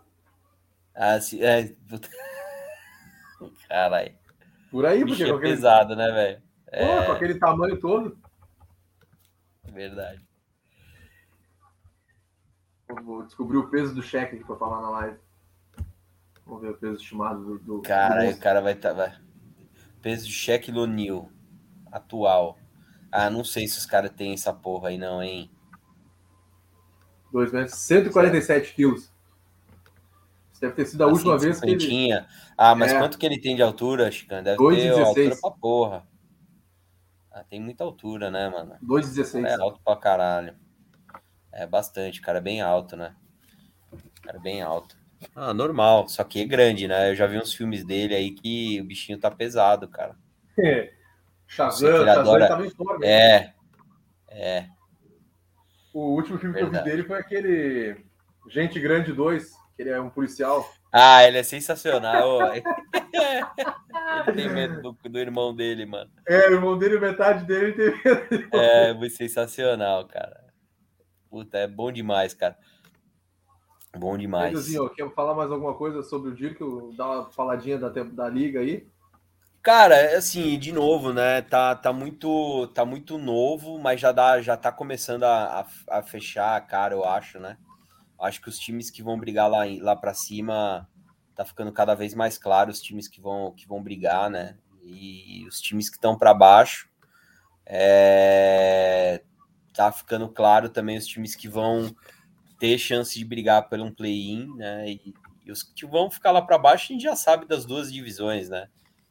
Ah, sim. É... <laughs> Caralho. Por aí, porque. É aquele... pesado, né, velho? É... Com aquele tamanho todo. Verdade. Vou descobrir o peso do cheque aqui para falar na live. Vamos ver o peso estimado do. do cara, do o cara vai estar. Tá, vai. Peso de cheque Lonil atual. Ah, não sei se os caras têm essa porra aí, não, hein? 2 metros, 147 quilos. Isso deve ter sido a Assim, última vez que ele. Ah, mas É. quanto que ele tem de altura, Chican? Deve 2,16. ter altura pra porra. Ah, tem muita altura, né, mano? 2,16. É alto pra caralho. É bastante, cara, bem alto, né? Cara, bem alto. Ah, normal, só que é grande, né? Eu já vi uns filmes dele aí que o bichinho tá pesado, cara. Sei Shazam, Shazam estava em forma. É, é. O último filme que eu Verdade. vi dele foi aquele Gente Grande 2, que ele é um policial. Ah, ele é sensacional. <laughs> ele tem medo do, do irmão dele, mano. É, o irmão dele, metade dele tem medo. É muito sensacional, cara. Puta, é bom demais, cara. Bom demais. Pedrozinho, quer falar mais alguma coisa sobre o Dirk? Dar uma faladinha da, da liga aí? Cara, é assim, de novo, né? Tá, tá muito, tá muito novo, mas já dá, já tá começando a, a, a fechar a cara, eu acho, né? Acho que os times que vão brigar lá, lá para cima tá ficando cada vez mais claro os times que vão, que vão brigar, né? E os times que estão para baixo, é, tá ficando claro também os times que vão ter chance de brigar por um play-in, né? E, e os que vão ficar lá para baixo, a gente já sabe das duas divisões, né?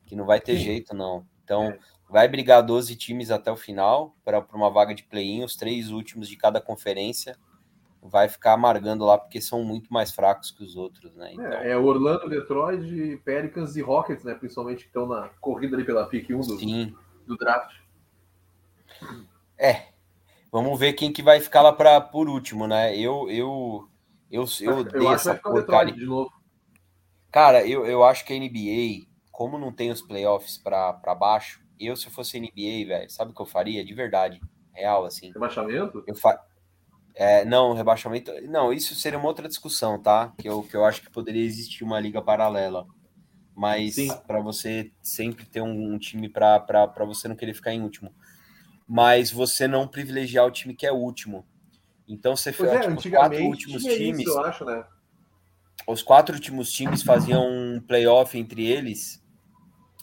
Que não vai ter jeito, não. Então, É. vai brigar 12 times até o final para uma vaga de play-in, os três últimos de cada conferência vai ficar amargando lá porque são muito mais fracos que os outros, né? Então, É, é Orlando, Detroit, Pelicans e Rockets, né? Principalmente que estão na corrida ali pela pick 1 do, sim. do draft. É. Vamos ver quem que vai ficar lá para por último, né? Eu eu eu, eu, Eu, essa porcaria. De novo. Cara, eu, eu acho que a NBA, como não tem os playoffs para baixo, eu se eu fosse NBA, velho, sabe o que eu faria? De verdade, real assim. Rebaixamento? Eu fa... é, não, rebaixamento. Não, isso seria uma outra discussão, tá? Que eu, que eu acho que poderia existir uma liga paralela. Mas para você sempre ter um, um time para você não querer ficar em último. Mas você não privilegiar o time que é último. Então você fez é, tipo, os quatro últimos times. isso, acho, né? Os quatro últimos times faziam um playoff entre eles.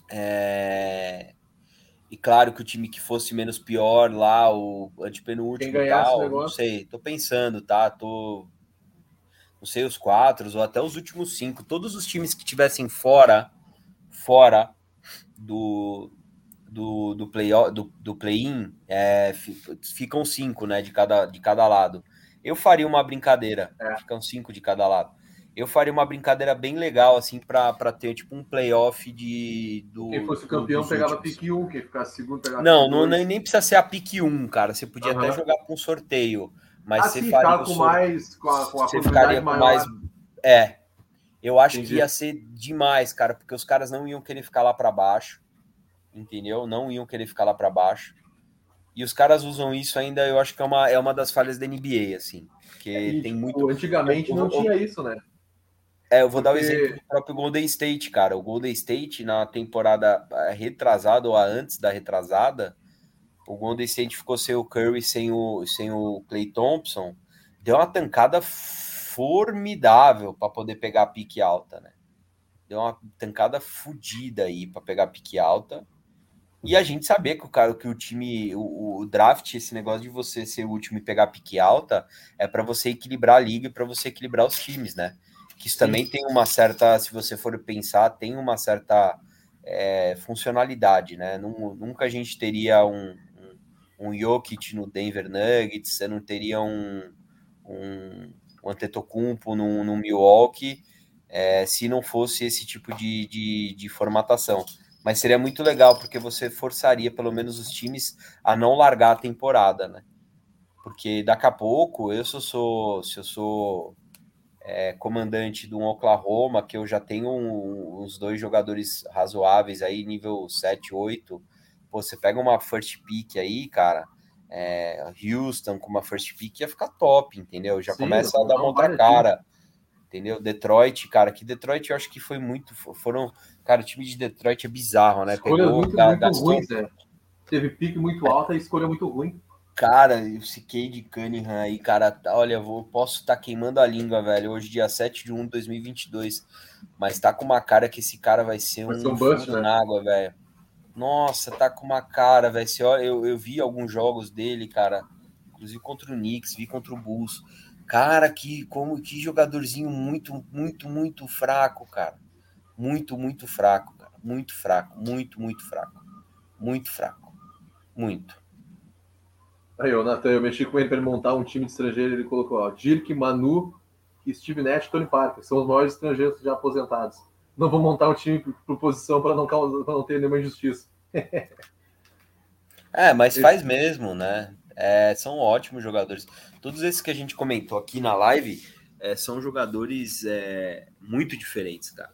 É, E claro que o time que fosse menos pior lá, o antepenúltimo Quem e tal, não sei, tô pensando, tá? Tô. Não sei, os quatro ou até os últimos cinco. Todos os times que tivessem fora, fora do, do, do play do, do play-in, é, fi- ficam cinco, né? De cada, de cada lado. Eu faria uma brincadeira, É. ficam cinco de cada lado. Eu faria uma brincadeira bem legal, assim, para ter tipo um playoff de. Do, Quem fosse campeão pegava últimos. pick 1, quem ficasse segundo pegava Não, não nem, nem precisa ser a pique 1, cara. Você podia Aham. até jogar com sorteio. Mas ah, você sim, faria o com mais, com a, com a você ficaria com maior. mais. É. Eu acho Entendi. que ia ser demais, cara, porque os caras não iam querer ficar lá para baixo. Entendeu? Não iam querer ficar lá para baixo. E os caras usam isso ainda, eu acho que é uma, é uma das falhas da NBA, assim. Porque E, tem tipo, muito. Antigamente não tinha isso, né? É, eu vou dar o Porque- exemplo do próprio Golden State, cara. O Golden State, na temporada eh, retrasada ou a antes da retrasada, o Golden State ficou sem o Curry, sem o, sem o Clay Thompson. Deu uma tancada formidável para poder pegar a pique alta, né? Deu uma tancada fodida aí para pegar a pique alta. E a gente saber que o cara, que o time, o, o draft, esse negócio de você ser o último e pegar a pique alta, é para você equilibrar a liga e para você equilibrar os times, né? Que isso também tem uma certa, se você for pensar, tem uma certa é, funcionalidade, né? Nunca a gente teria um, um, um Jokic no Denver Nuggets, você não teria um, um, um Antetokounmpo no, no Milwaukee, é, se não fosse esse tipo de, de, de formatação. Mas seria muito legal, porque você forçaria pelo menos os times a não largar a temporada, né? Porque daqui a pouco, eu se eu sou, se eu sou é, comandante do Oklahoma, que eu já tenho um- uns dois jogadores razoáveis aí, nível 7, 8. Pô, você pega uma first pick aí, cara. é, Houston com uma first pick ia ficar top, entendeu? Já Sim, começa a dar uma outra cara. Entendeu? Detroit, cara, que Detroit eu acho que foi muito. Foram. Cara, o time de Detroit é bizarro, né? Escolhas muito, ga- muito gastou- ruins, né? Teve pique muito alta e escolha muito ruim. Cara, esse Cade Cunningham aí, cara, tá- olha, vou, posso estar queimando a língua, velho, hoje dia 7 de 1 de 2022, mas tá com uma cara que esse cara vai ser um, bust, né? na água, velho. Nossa, tá com uma cara, velho. Eu, eu vi alguns jogos dele, cara, inclusive contra o Knicks, vi contra o Bulls. Cara, que como que jogadorzinho muito, muito, muito fraco, cara. Muito, muito fraco, cara. Muito fraco, muito, muito fraco. Muito fraco. Muito. Aí, o Natan, eu mexi com ele para ele montar um time de estrangeiro. Ele colocou, ó, Dirk, Manu, Steve Nash e Tony Parker. São os maiores estrangeiros já aposentados. Não vou montar um time por posição para não, pra não ter nenhuma injustiça. <laughs> é, mas faz mesmo, né? É, são ótimos jogadores. Todos esses que a gente comentou aqui na live é, são jogadores é, muito diferentes, cara.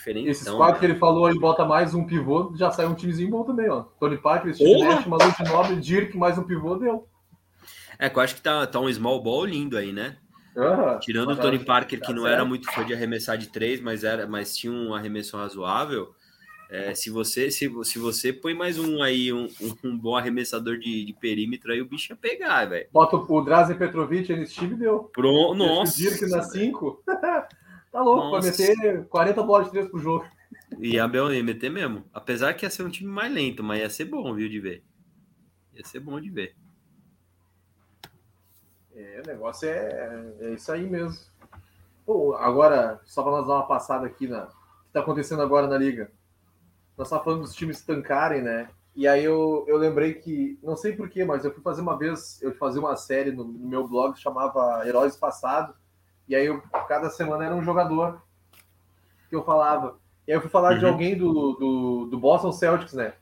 Diferentes. Esses quatro que ele falou aí, bota mais um pivô, já sai um timezinho bom também, ó. Tony Parker, Steve Nash, Manu de Nobre, Dirk, mais um pivô, deu. É, eu acho que tá, tá um small ball lindo aí, né? Uhum. Tirando o Tony Parker, que não era muito fã de arremessar de três, mas, era, mas tinha um arremesso razoável. É, se, você, se, se você põe mais um aí, um, um bom arremessador de, de, perímetro, aí o bicho ia pegar, velho. Bota o Drazen Petrovic nesse time deu. Pro... Nossa. que na 5. Tá louco, vai meter 40 bolas de três pro jogo. Ia, ia meter mesmo. Apesar que ia ser um time mais lento, mas ia ser bom, viu, de ver. Ia ser bom de ver. É, o negócio é, é isso aí mesmo. Pô, agora, só para nós dar uma passada aqui na que está acontecendo agora na liga. Nós estávamos falando dos times tancarem, né? E aí eu, eu lembrei que, não sei porquê, mas eu fui fazer uma vez, eu fazia uma série no, no meu blog que chamava Heróis Passado, e aí eu, cada semana era um jogador que eu falava. E aí eu fui falar uhum. de alguém do, do, do Boston Celtics, né?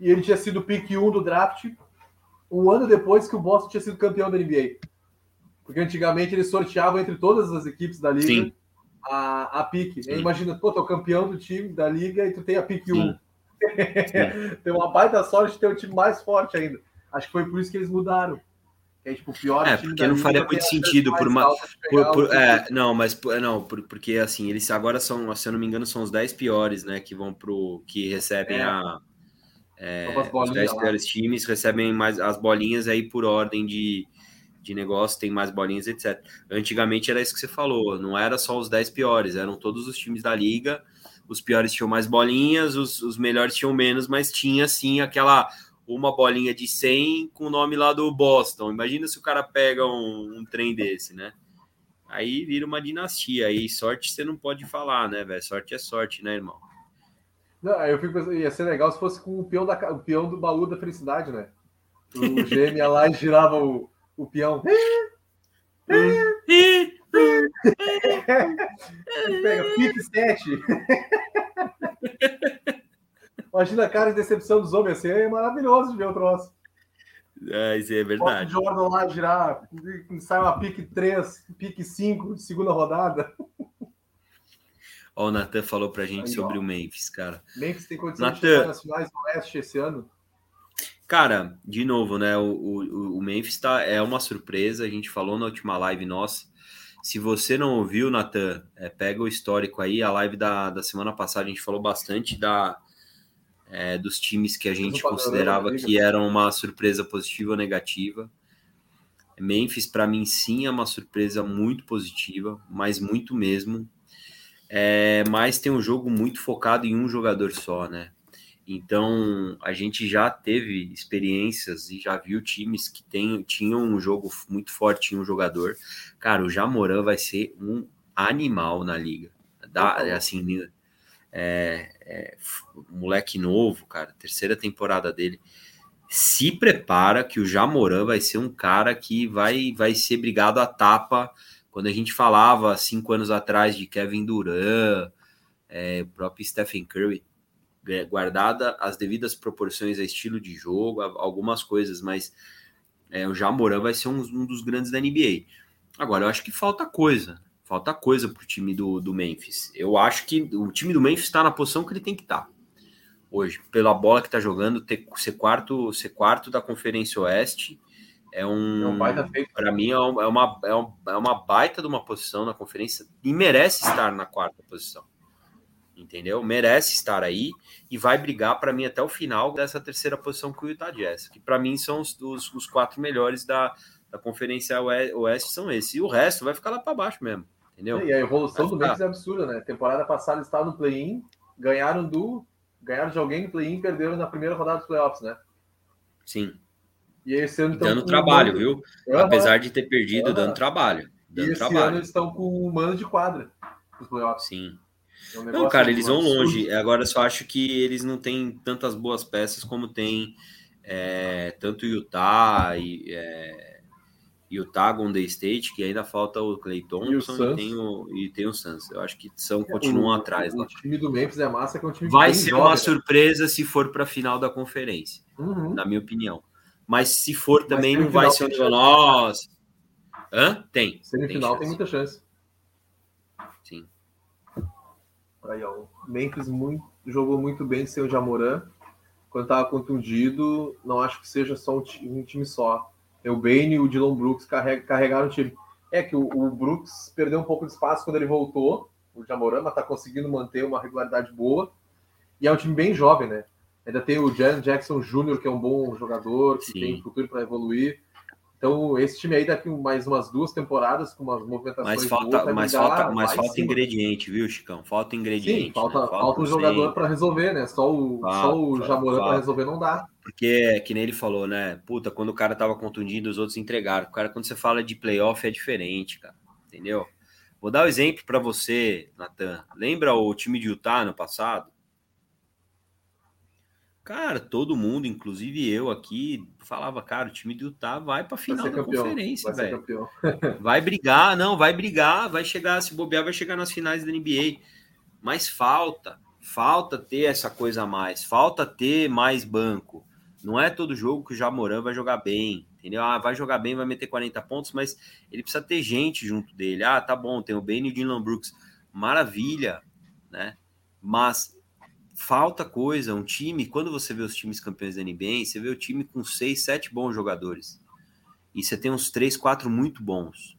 E ele tinha sido pick 1 do draft um ano depois que o Boston tinha sido campeão da NBA. Porque antigamente eles sorteavam entre todas as equipes da liga Sim. a, a pique. Imagina, pô, tu é o campeão do time da liga e tu tem a pique 1. <laughs> tem uma baita sorte de ter o time mais forte ainda. Acho que foi por isso que eles mudaram. É tipo o pior é, porque não faria muito sentido por uma. Por, por, é, não, mas não, por, porque assim, eles agora são, se eu não me engano, são os 10 piores, né? Que vão pro. que recebem é. a. É, os 10 piores times recebem mais as bolinhas aí por ordem de, de negócio, tem mais bolinhas, etc. Antigamente era isso que você falou, não era só os 10 piores, eram todos os times da liga. Os piores tinham mais bolinhas, os, os melhores tinham menos, mas tinha sim aquela uma bolinha de 100 com o nome lá do Boston. Imagina se o cara pega um, um trem desse, né? Aí vira uma dinastia. Aí sorte você não pode falar, né, velho? Sorte é sorte, né, irmão? Não, eu fico pensando, ia ser legal se fosse com o peão, da, o peão do baú da felicidade, né? O <laughs> gêmeo ia lá e girava o, o peão. <laughs> Pega pique 7. <laughs> Imagina a cara de decepção dos homens assim, é maravilhoso de ver o troço. É, isso é verdade. O Jordan lá girar, sai uma pique 3, pique 5, segunda rodada. Ó, o Natan falou pra gente Aí, sobre ó. o Memphis, cara. Memphis tem condição Nathan... de chegar nas finais do Oeste esse ano? Cara, de novo, né? O, o, o Memphis tá, é uma surpresa. A gente falou na última live nossa. Se você não ouviu, Natan, é, pega o histórico aí. A live da, da semana passada a gente falou bastante da, é, dos times que a gente considerava que eram uma surpresa positiva ou negativa. Memphis, para mim, sim, é uma surpresa muito positiva, mas muito mesmo. É, mas tem um jogo muito focado em um jogador só, né? Então, a gente já teve experiências e já viu times que tem, tinham um jogo muito forte em um jogador. Cara, o Jamoran vai ser um animal na liga. Dá, assim, é, é, moleque novo, cara, terceira temporada dele. Se prepara que o Jamoran vai ser um cara que vai, vai ser brigado a tapa. Quando a gente falava cinco anos atrás de Kevin Durant, é, o próprio Stephen Curry, é, guardada as devidas proporções a estilo de jogo, algumas coisas, mas é, o Jamoran vai ser um, um, dos grandes da NBA. Agora, eu acho que falta coisa. Falta coisa pro time do, do Memphis. Eu acho que o time do Memphis está na posição que ele tem que estar. Tá. Hoje, pela bola que está jogando, ter, ser, quarto, ser quarto da Conferência Oeste é um. É um para mim, é uma, é, uma, é uma baita de uma posição na conferência e merece estar na quarta posição entendeu? Merece estar aí e vai brigar para mim até o final dessa terceira posição com o Utah Jazz, que para mim são os, os, os, quatro melhores da, da Conferência Oeste são esses. E o resto vai ficar lá para baixo mesmo, entendeu? E a evolução do Memphis é absurda, né? Temporada passada eles estavam no play-in, ganharam do ganharam de alguém no play-in, perderam na primeira rodada dos playoffs, né? Sim. E esse ano dando trabalho, viu? Uhum. Apesar de ter perdido, uhum. dando trabalho dando e esse trabalho. ano eles estão com um mano de quadra. Os playoffs. Sim. É um Não, cara, eles vão absurdo. longe. Agora eu só acho que eles não têm tantas boas peças como tem é, tanto Utah e é, Utah, Golden State, que ainda falta o Clay Thompson e, Suns. tem o, e tem o Suns. Eu acho que são continuam O- atrás O lá. time do Memphis é massa, que é um time Vai ser jovem, uma né? surpresa se for para a final da conferência, Uhum. na minha opinião. Mas se for também não vai ser um tem. Nossa! Hã? Tem. Semifinal tem, chance. muita chance. Sim. Aí, ó, o Memphis muito, jogou muito bem sem o Jamoran. Quando estava contundido, não acho que seja só um, um time só. É o Bane e o Dylan Brooks carrega, carregaram o time. É que o, o Brooks perdeu um pouco de espaço quando ele voltou, o Jamoran, mas está conseguindo manter uma regularidade boa. E é um time bem jovem, né? Ainda tem o Jan Jackson Jr., que é um bom jogador, que Sim. tem futuro para evoluir. Então, esse time aí, daqui mais umas duas temporadas, com umas movimentações Mas boas, falta, vai mas falta, mas falta ingrediente, viu, Chicão? Falta ingrediente. Sim, falta, né? falta um o jogador para resolver, né? Só o, Falta, só o Jamoran falta. para resolver não dá. Porque, que nem ele falou, né? Puta, quando o cara tava contundido, os outros entregaram. Cara, quando você fala de playoff é diferente, cara. Entendeu? Vou dar o um exemplo para você, Natan. Lembra o time de Utah no passado? Cara, todo mundo, inclusive eu aqui, falava, cara, o time de Utah vai pra Vai final da campeão. conferência, velho. <laughs> <laughs> Vai brigar, não, vai brigar, vai chegar, se bobear, vai chegar nas finais da NBA. Mas falta, falta ter essa coisa a mais, falta ter mais banco. Não é todo jogo que o Jamoran vai jogar bem, entendeu? Ah, vai jogar bem, vai meter 40 pontos, mas ele precisa ter gente junto dele. Ah, tá bom, tem o Bane e o Dylan Brooks. Maravilha, né? Mas falta coisa, um time, quando você vê os times campeões da NBA, você vê o time com seis, sete bons jogadores. E você tem uns três, quatro muito bons.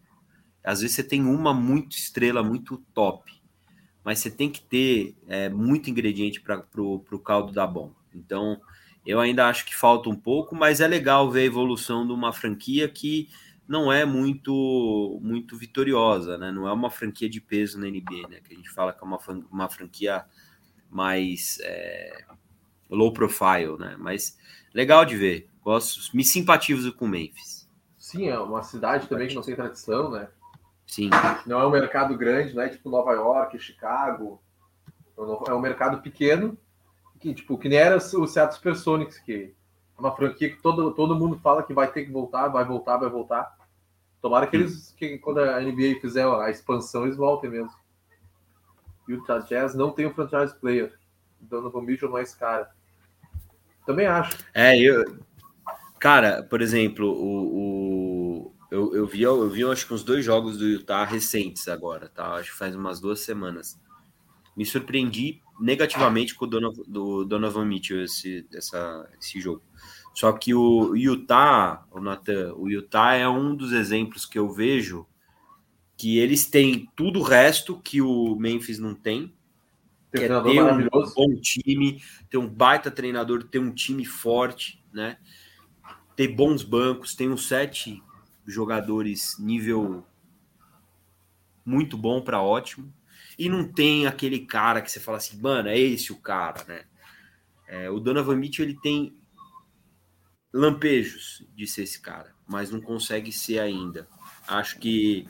Às vezes você tem uma muito estrela, muito top. Mas você tem que ter é, muito ingrediente para o caldo dar bom. Então, eu ainda acho que falta um pouco, mas é legal ver a evolução de uma franquia que não é muito muito vitoriosa, né? Não é uma franquia de peso na NBA, né? Que a gente fala que é uma, uma franquia mais é, low profile, né? Mas legal de ver. Gosto, me simpatizo com o Memphis. Sim, é uma cidade também que não tem tradição, né? Sim, Não é um mercado grande, não é tipo Nova York, Chicago. É um mercado pequeno, que, tipo, que nem era o Seattle Supersonics, que é uma franquia que todo, todo mundo fala que vai ter que voltar, vai voltar, vai voltar. Tomara que eles, que quando a NBA fizer a expansão, eles voltem mesmo. Utah Jazz não tem um franchise player. Donovan Mitchell não é esse cara. Também acho. É, eu. Cara, por exemplo, o, o- eu, eu vi, eu vi acho que uns dois jogos do Utah recentes agora, tá? Acho que faz umas duas semanas. Me surpreendi negativamente com o Donovan, do Donovan Mitchell esse, essa, esse jogo. Só que o Utah, o Nathan, o Utah é um dos exemplos que eu vejo que eles têm tudo o resto que o Memphis não tem, um é ter um bom time, ter um baita treinador, ter um time forte, né? Ter bons bancos, tem uns sete jogadores nível muito bom para ótimo. E não tem aquele cara que você fala assim, mano, é esse o cara, né? É, o Donovan Mitchell, ele tem lampejos de ser esse cara, mas não consegue ser ainda. Acho que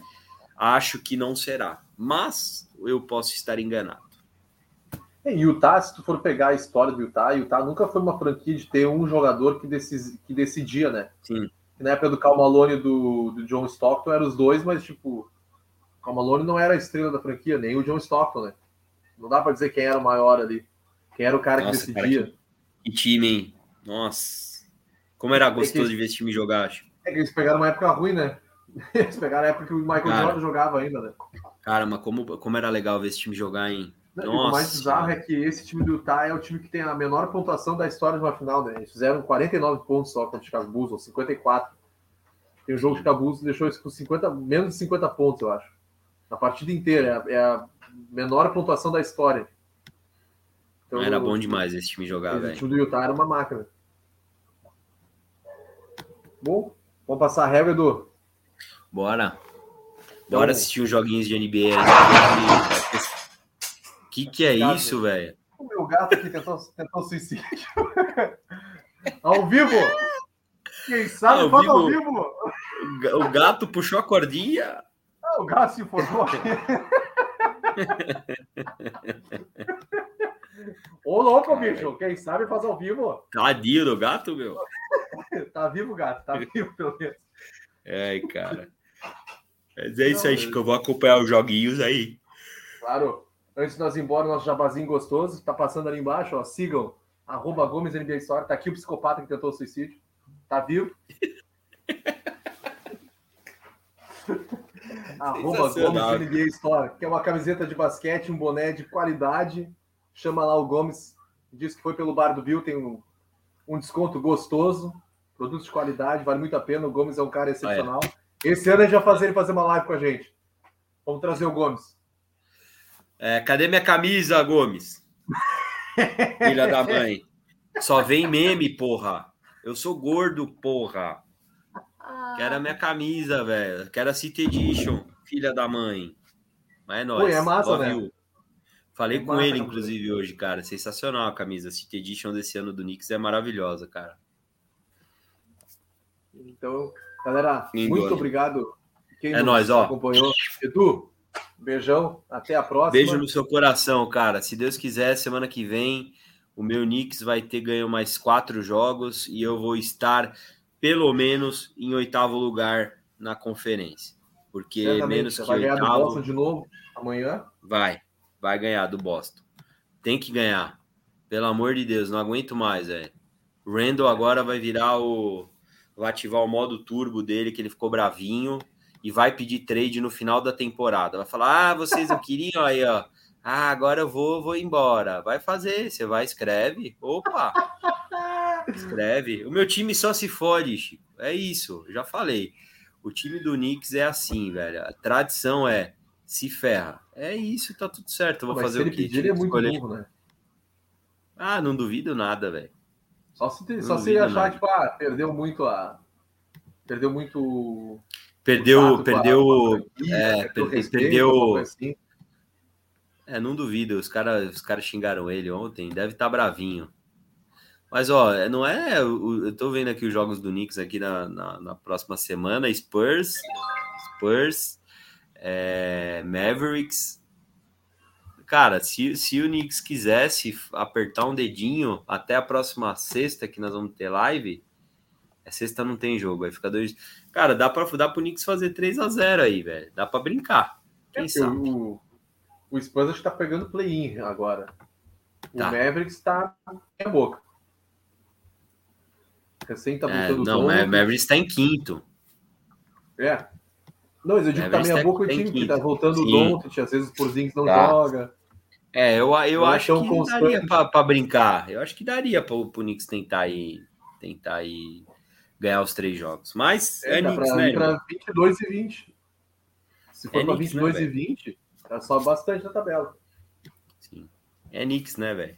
acho que não será, mas eu posso estar enganado. É, e Utah, se tu for pegar a história do Utah, Utah nunca foi uma franquia de ter um jogador que, decis, que decidia, né? Sim. Na época do Cal Malone e do, do John Stockton eram os dois, mas tipo, o Cal Malone não era a estrela da franquia, nem o John Stockton, né? Não dá pra dizer quem era o maior ali. Quem era o cara Nossa, que cara, decidia. Que time, hein? Nossa. Como era gostoso que- de ver esse time jogar, acho. É que eles pegaram uma época ruim, né? <laughs> Eles pegaram a época que o Michael Cara. Jordan jogava ainda, né? Cara, mas como, como era legal ver esse time jogar, hein? E o mais Nossa. bizarro é que esse time do Utah é o time que tem a menor pontuação da história de uma final, né? Eles fizeram 49 pontos só contra o Chicago Bulls, ou 54. Tem um jogo o Chicago Bulls deixou isso com 50, menos de 50 pontos, eu acho. Na partida inteira. É a, é a menor pontuação da história. Então, era bom demais esse time jogar, O velho. time do Utah era uma máquina. Bom, vamos passar a regra, Edu. Bora. Então- Bora assistir uns joguinhos de NBA. <laughs> Que que é isso, velho? O meu gato aqui tentou, tentou suicídio. <laughs> ao vivo! Quem sabe Ao faz ao vivo? vivo! O O gato puxou a cordinha. O gato se informou. <laughs> Ô, louco, bicho. Quem sabe faz ao vivo. Tadinho do gato, meu. <laughs> Tá vivo, gato. Tá vivo, pelo menos. É, cara. Mas é isso aí, Chico. Eu vou acompanhar os joguinhos aí. Claro. Antes de nós ir embora, nosso jabazinho gostoso. Tá passando ali embaixo, ó. Sigam. Arroba Gomes NBA Store. Tá aqui o psicopata que tentou o suicídio. Tá vivo. <laughs> Arroba Gomes. NBA Store, que é uma camiseta de basquete, um boné de qualidade. Chama lá o Gomes, diz que foi pelo bar do Bill, tem um, um desconto gostoso, produtos de qualidade, vale muito a pena. O Gomes é um cara excepcional. Esse ano a gente vai fazer ele fazer uma live com a gente. Vamos trazer o Gomes. É, cadê minha camisa, Gomes? Filha da mãe. Só vem meme, porra. Eu sou gordo, porra. Quero a minha camisa, velho. Quero a City Edition, filha da mãe. Mas é nóis. Pô, é massa, Love né? Falei É com massa, ele, né? inclusive, hoje, cara. Sensacional a camisa. City Edition desse ano do Knicks é maravilhosa, cara. Então, galera, Lindo, muito olha. obrigado. Quem É nóis, ó. acompanhou. Edu, beijão. Até a próxima. Beijo no seu coração, cara. Se Deus quiser, semana que vem o meu Knicks vai ter ganho mais quatro jogos e eu vou estar pelo menos em oitavo lugar na conferência. Porque Certamente, menos que vai ganhar do oitavo Boston de novo amanhã. vai, vai ganhar do Boston. Tem que ganhar. Pelo amor de Deus, não aguento mais, velho. Randall agora vai virar o vai ativar o modo turbo dele que ele ficou bravinho e vai pedir trade no final da temporada. Vai falar: "Ah, vocês não <laughs> queriam aí, ó. Ah, agora eu vou, vou embora. Vai fazer, você vai escreve. Opa. Escreve. O meu time só se fode, Chico. É isso, já falei. O time do Knicks é assim, velho. A tradição é se ferra. É isso, tá tudo certo. Eu vou Mas fazer o ele quê? pedir, ele é que muito burro, né? Ah, não duvido nada, velho. Só se, só se ele achar, nada. tipo, ah, perdeu muito a. Perdeu muito. Perdeu, perdeu. a é, perdeu respeito, perdeu- coisa assim. É, não duvido. Os caras os cara xingaram ele ontem. Deve estar bravinho. Mas, ó, é- não é. o- Eu tô vendo aqui os jogos do Knicks aqui na, na, na próxima semana. Spurs, Spurs, é, Mavericks. Cara, se, se o Knicks quisesse apertar um dedinho até a próxima sexta, que nós vamos ter live, é sexta não tem jogo, aí fica dois. Cara, dá pra dá pro Knicks fazer 3 a 0 aí, velho. Dá pra brincar. Quem É, sabe? O, o Spurs acho que tá pegando play-in agora. O Tá. Mavericks tá em boca. Recém tá É, não, o. Mavericks tá em quinto. É. Não, mas eu digo que tá Mavericks meia tá- boca o tá em time, quinto. tá voltando o Sim. Doncic, às vezes o Porzingis não Tá. joga. É, eu, eu Não é acho tão que constante. daria pra, pra brincar. Eu acho que daria pro, pro Knicks tentar aí, tentar aí ganhar os três jogos. Mas é, É, Knicks, pra né, irmão? 22 e 20. Se for É pra Knicks, né, 22 e velho? 20, tá só bastante na tabela. Sim. É Knicks, né, velho?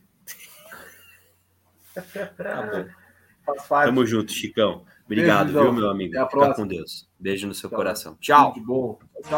<laughs> Tá bom. Tamo junto, Chicão. Obrigado, Beijo, viu, meu amigo? Até Fica próxima. com Deus. Beijo no seu Tchau. coração. Tchau. Tudo de bom. Tchau.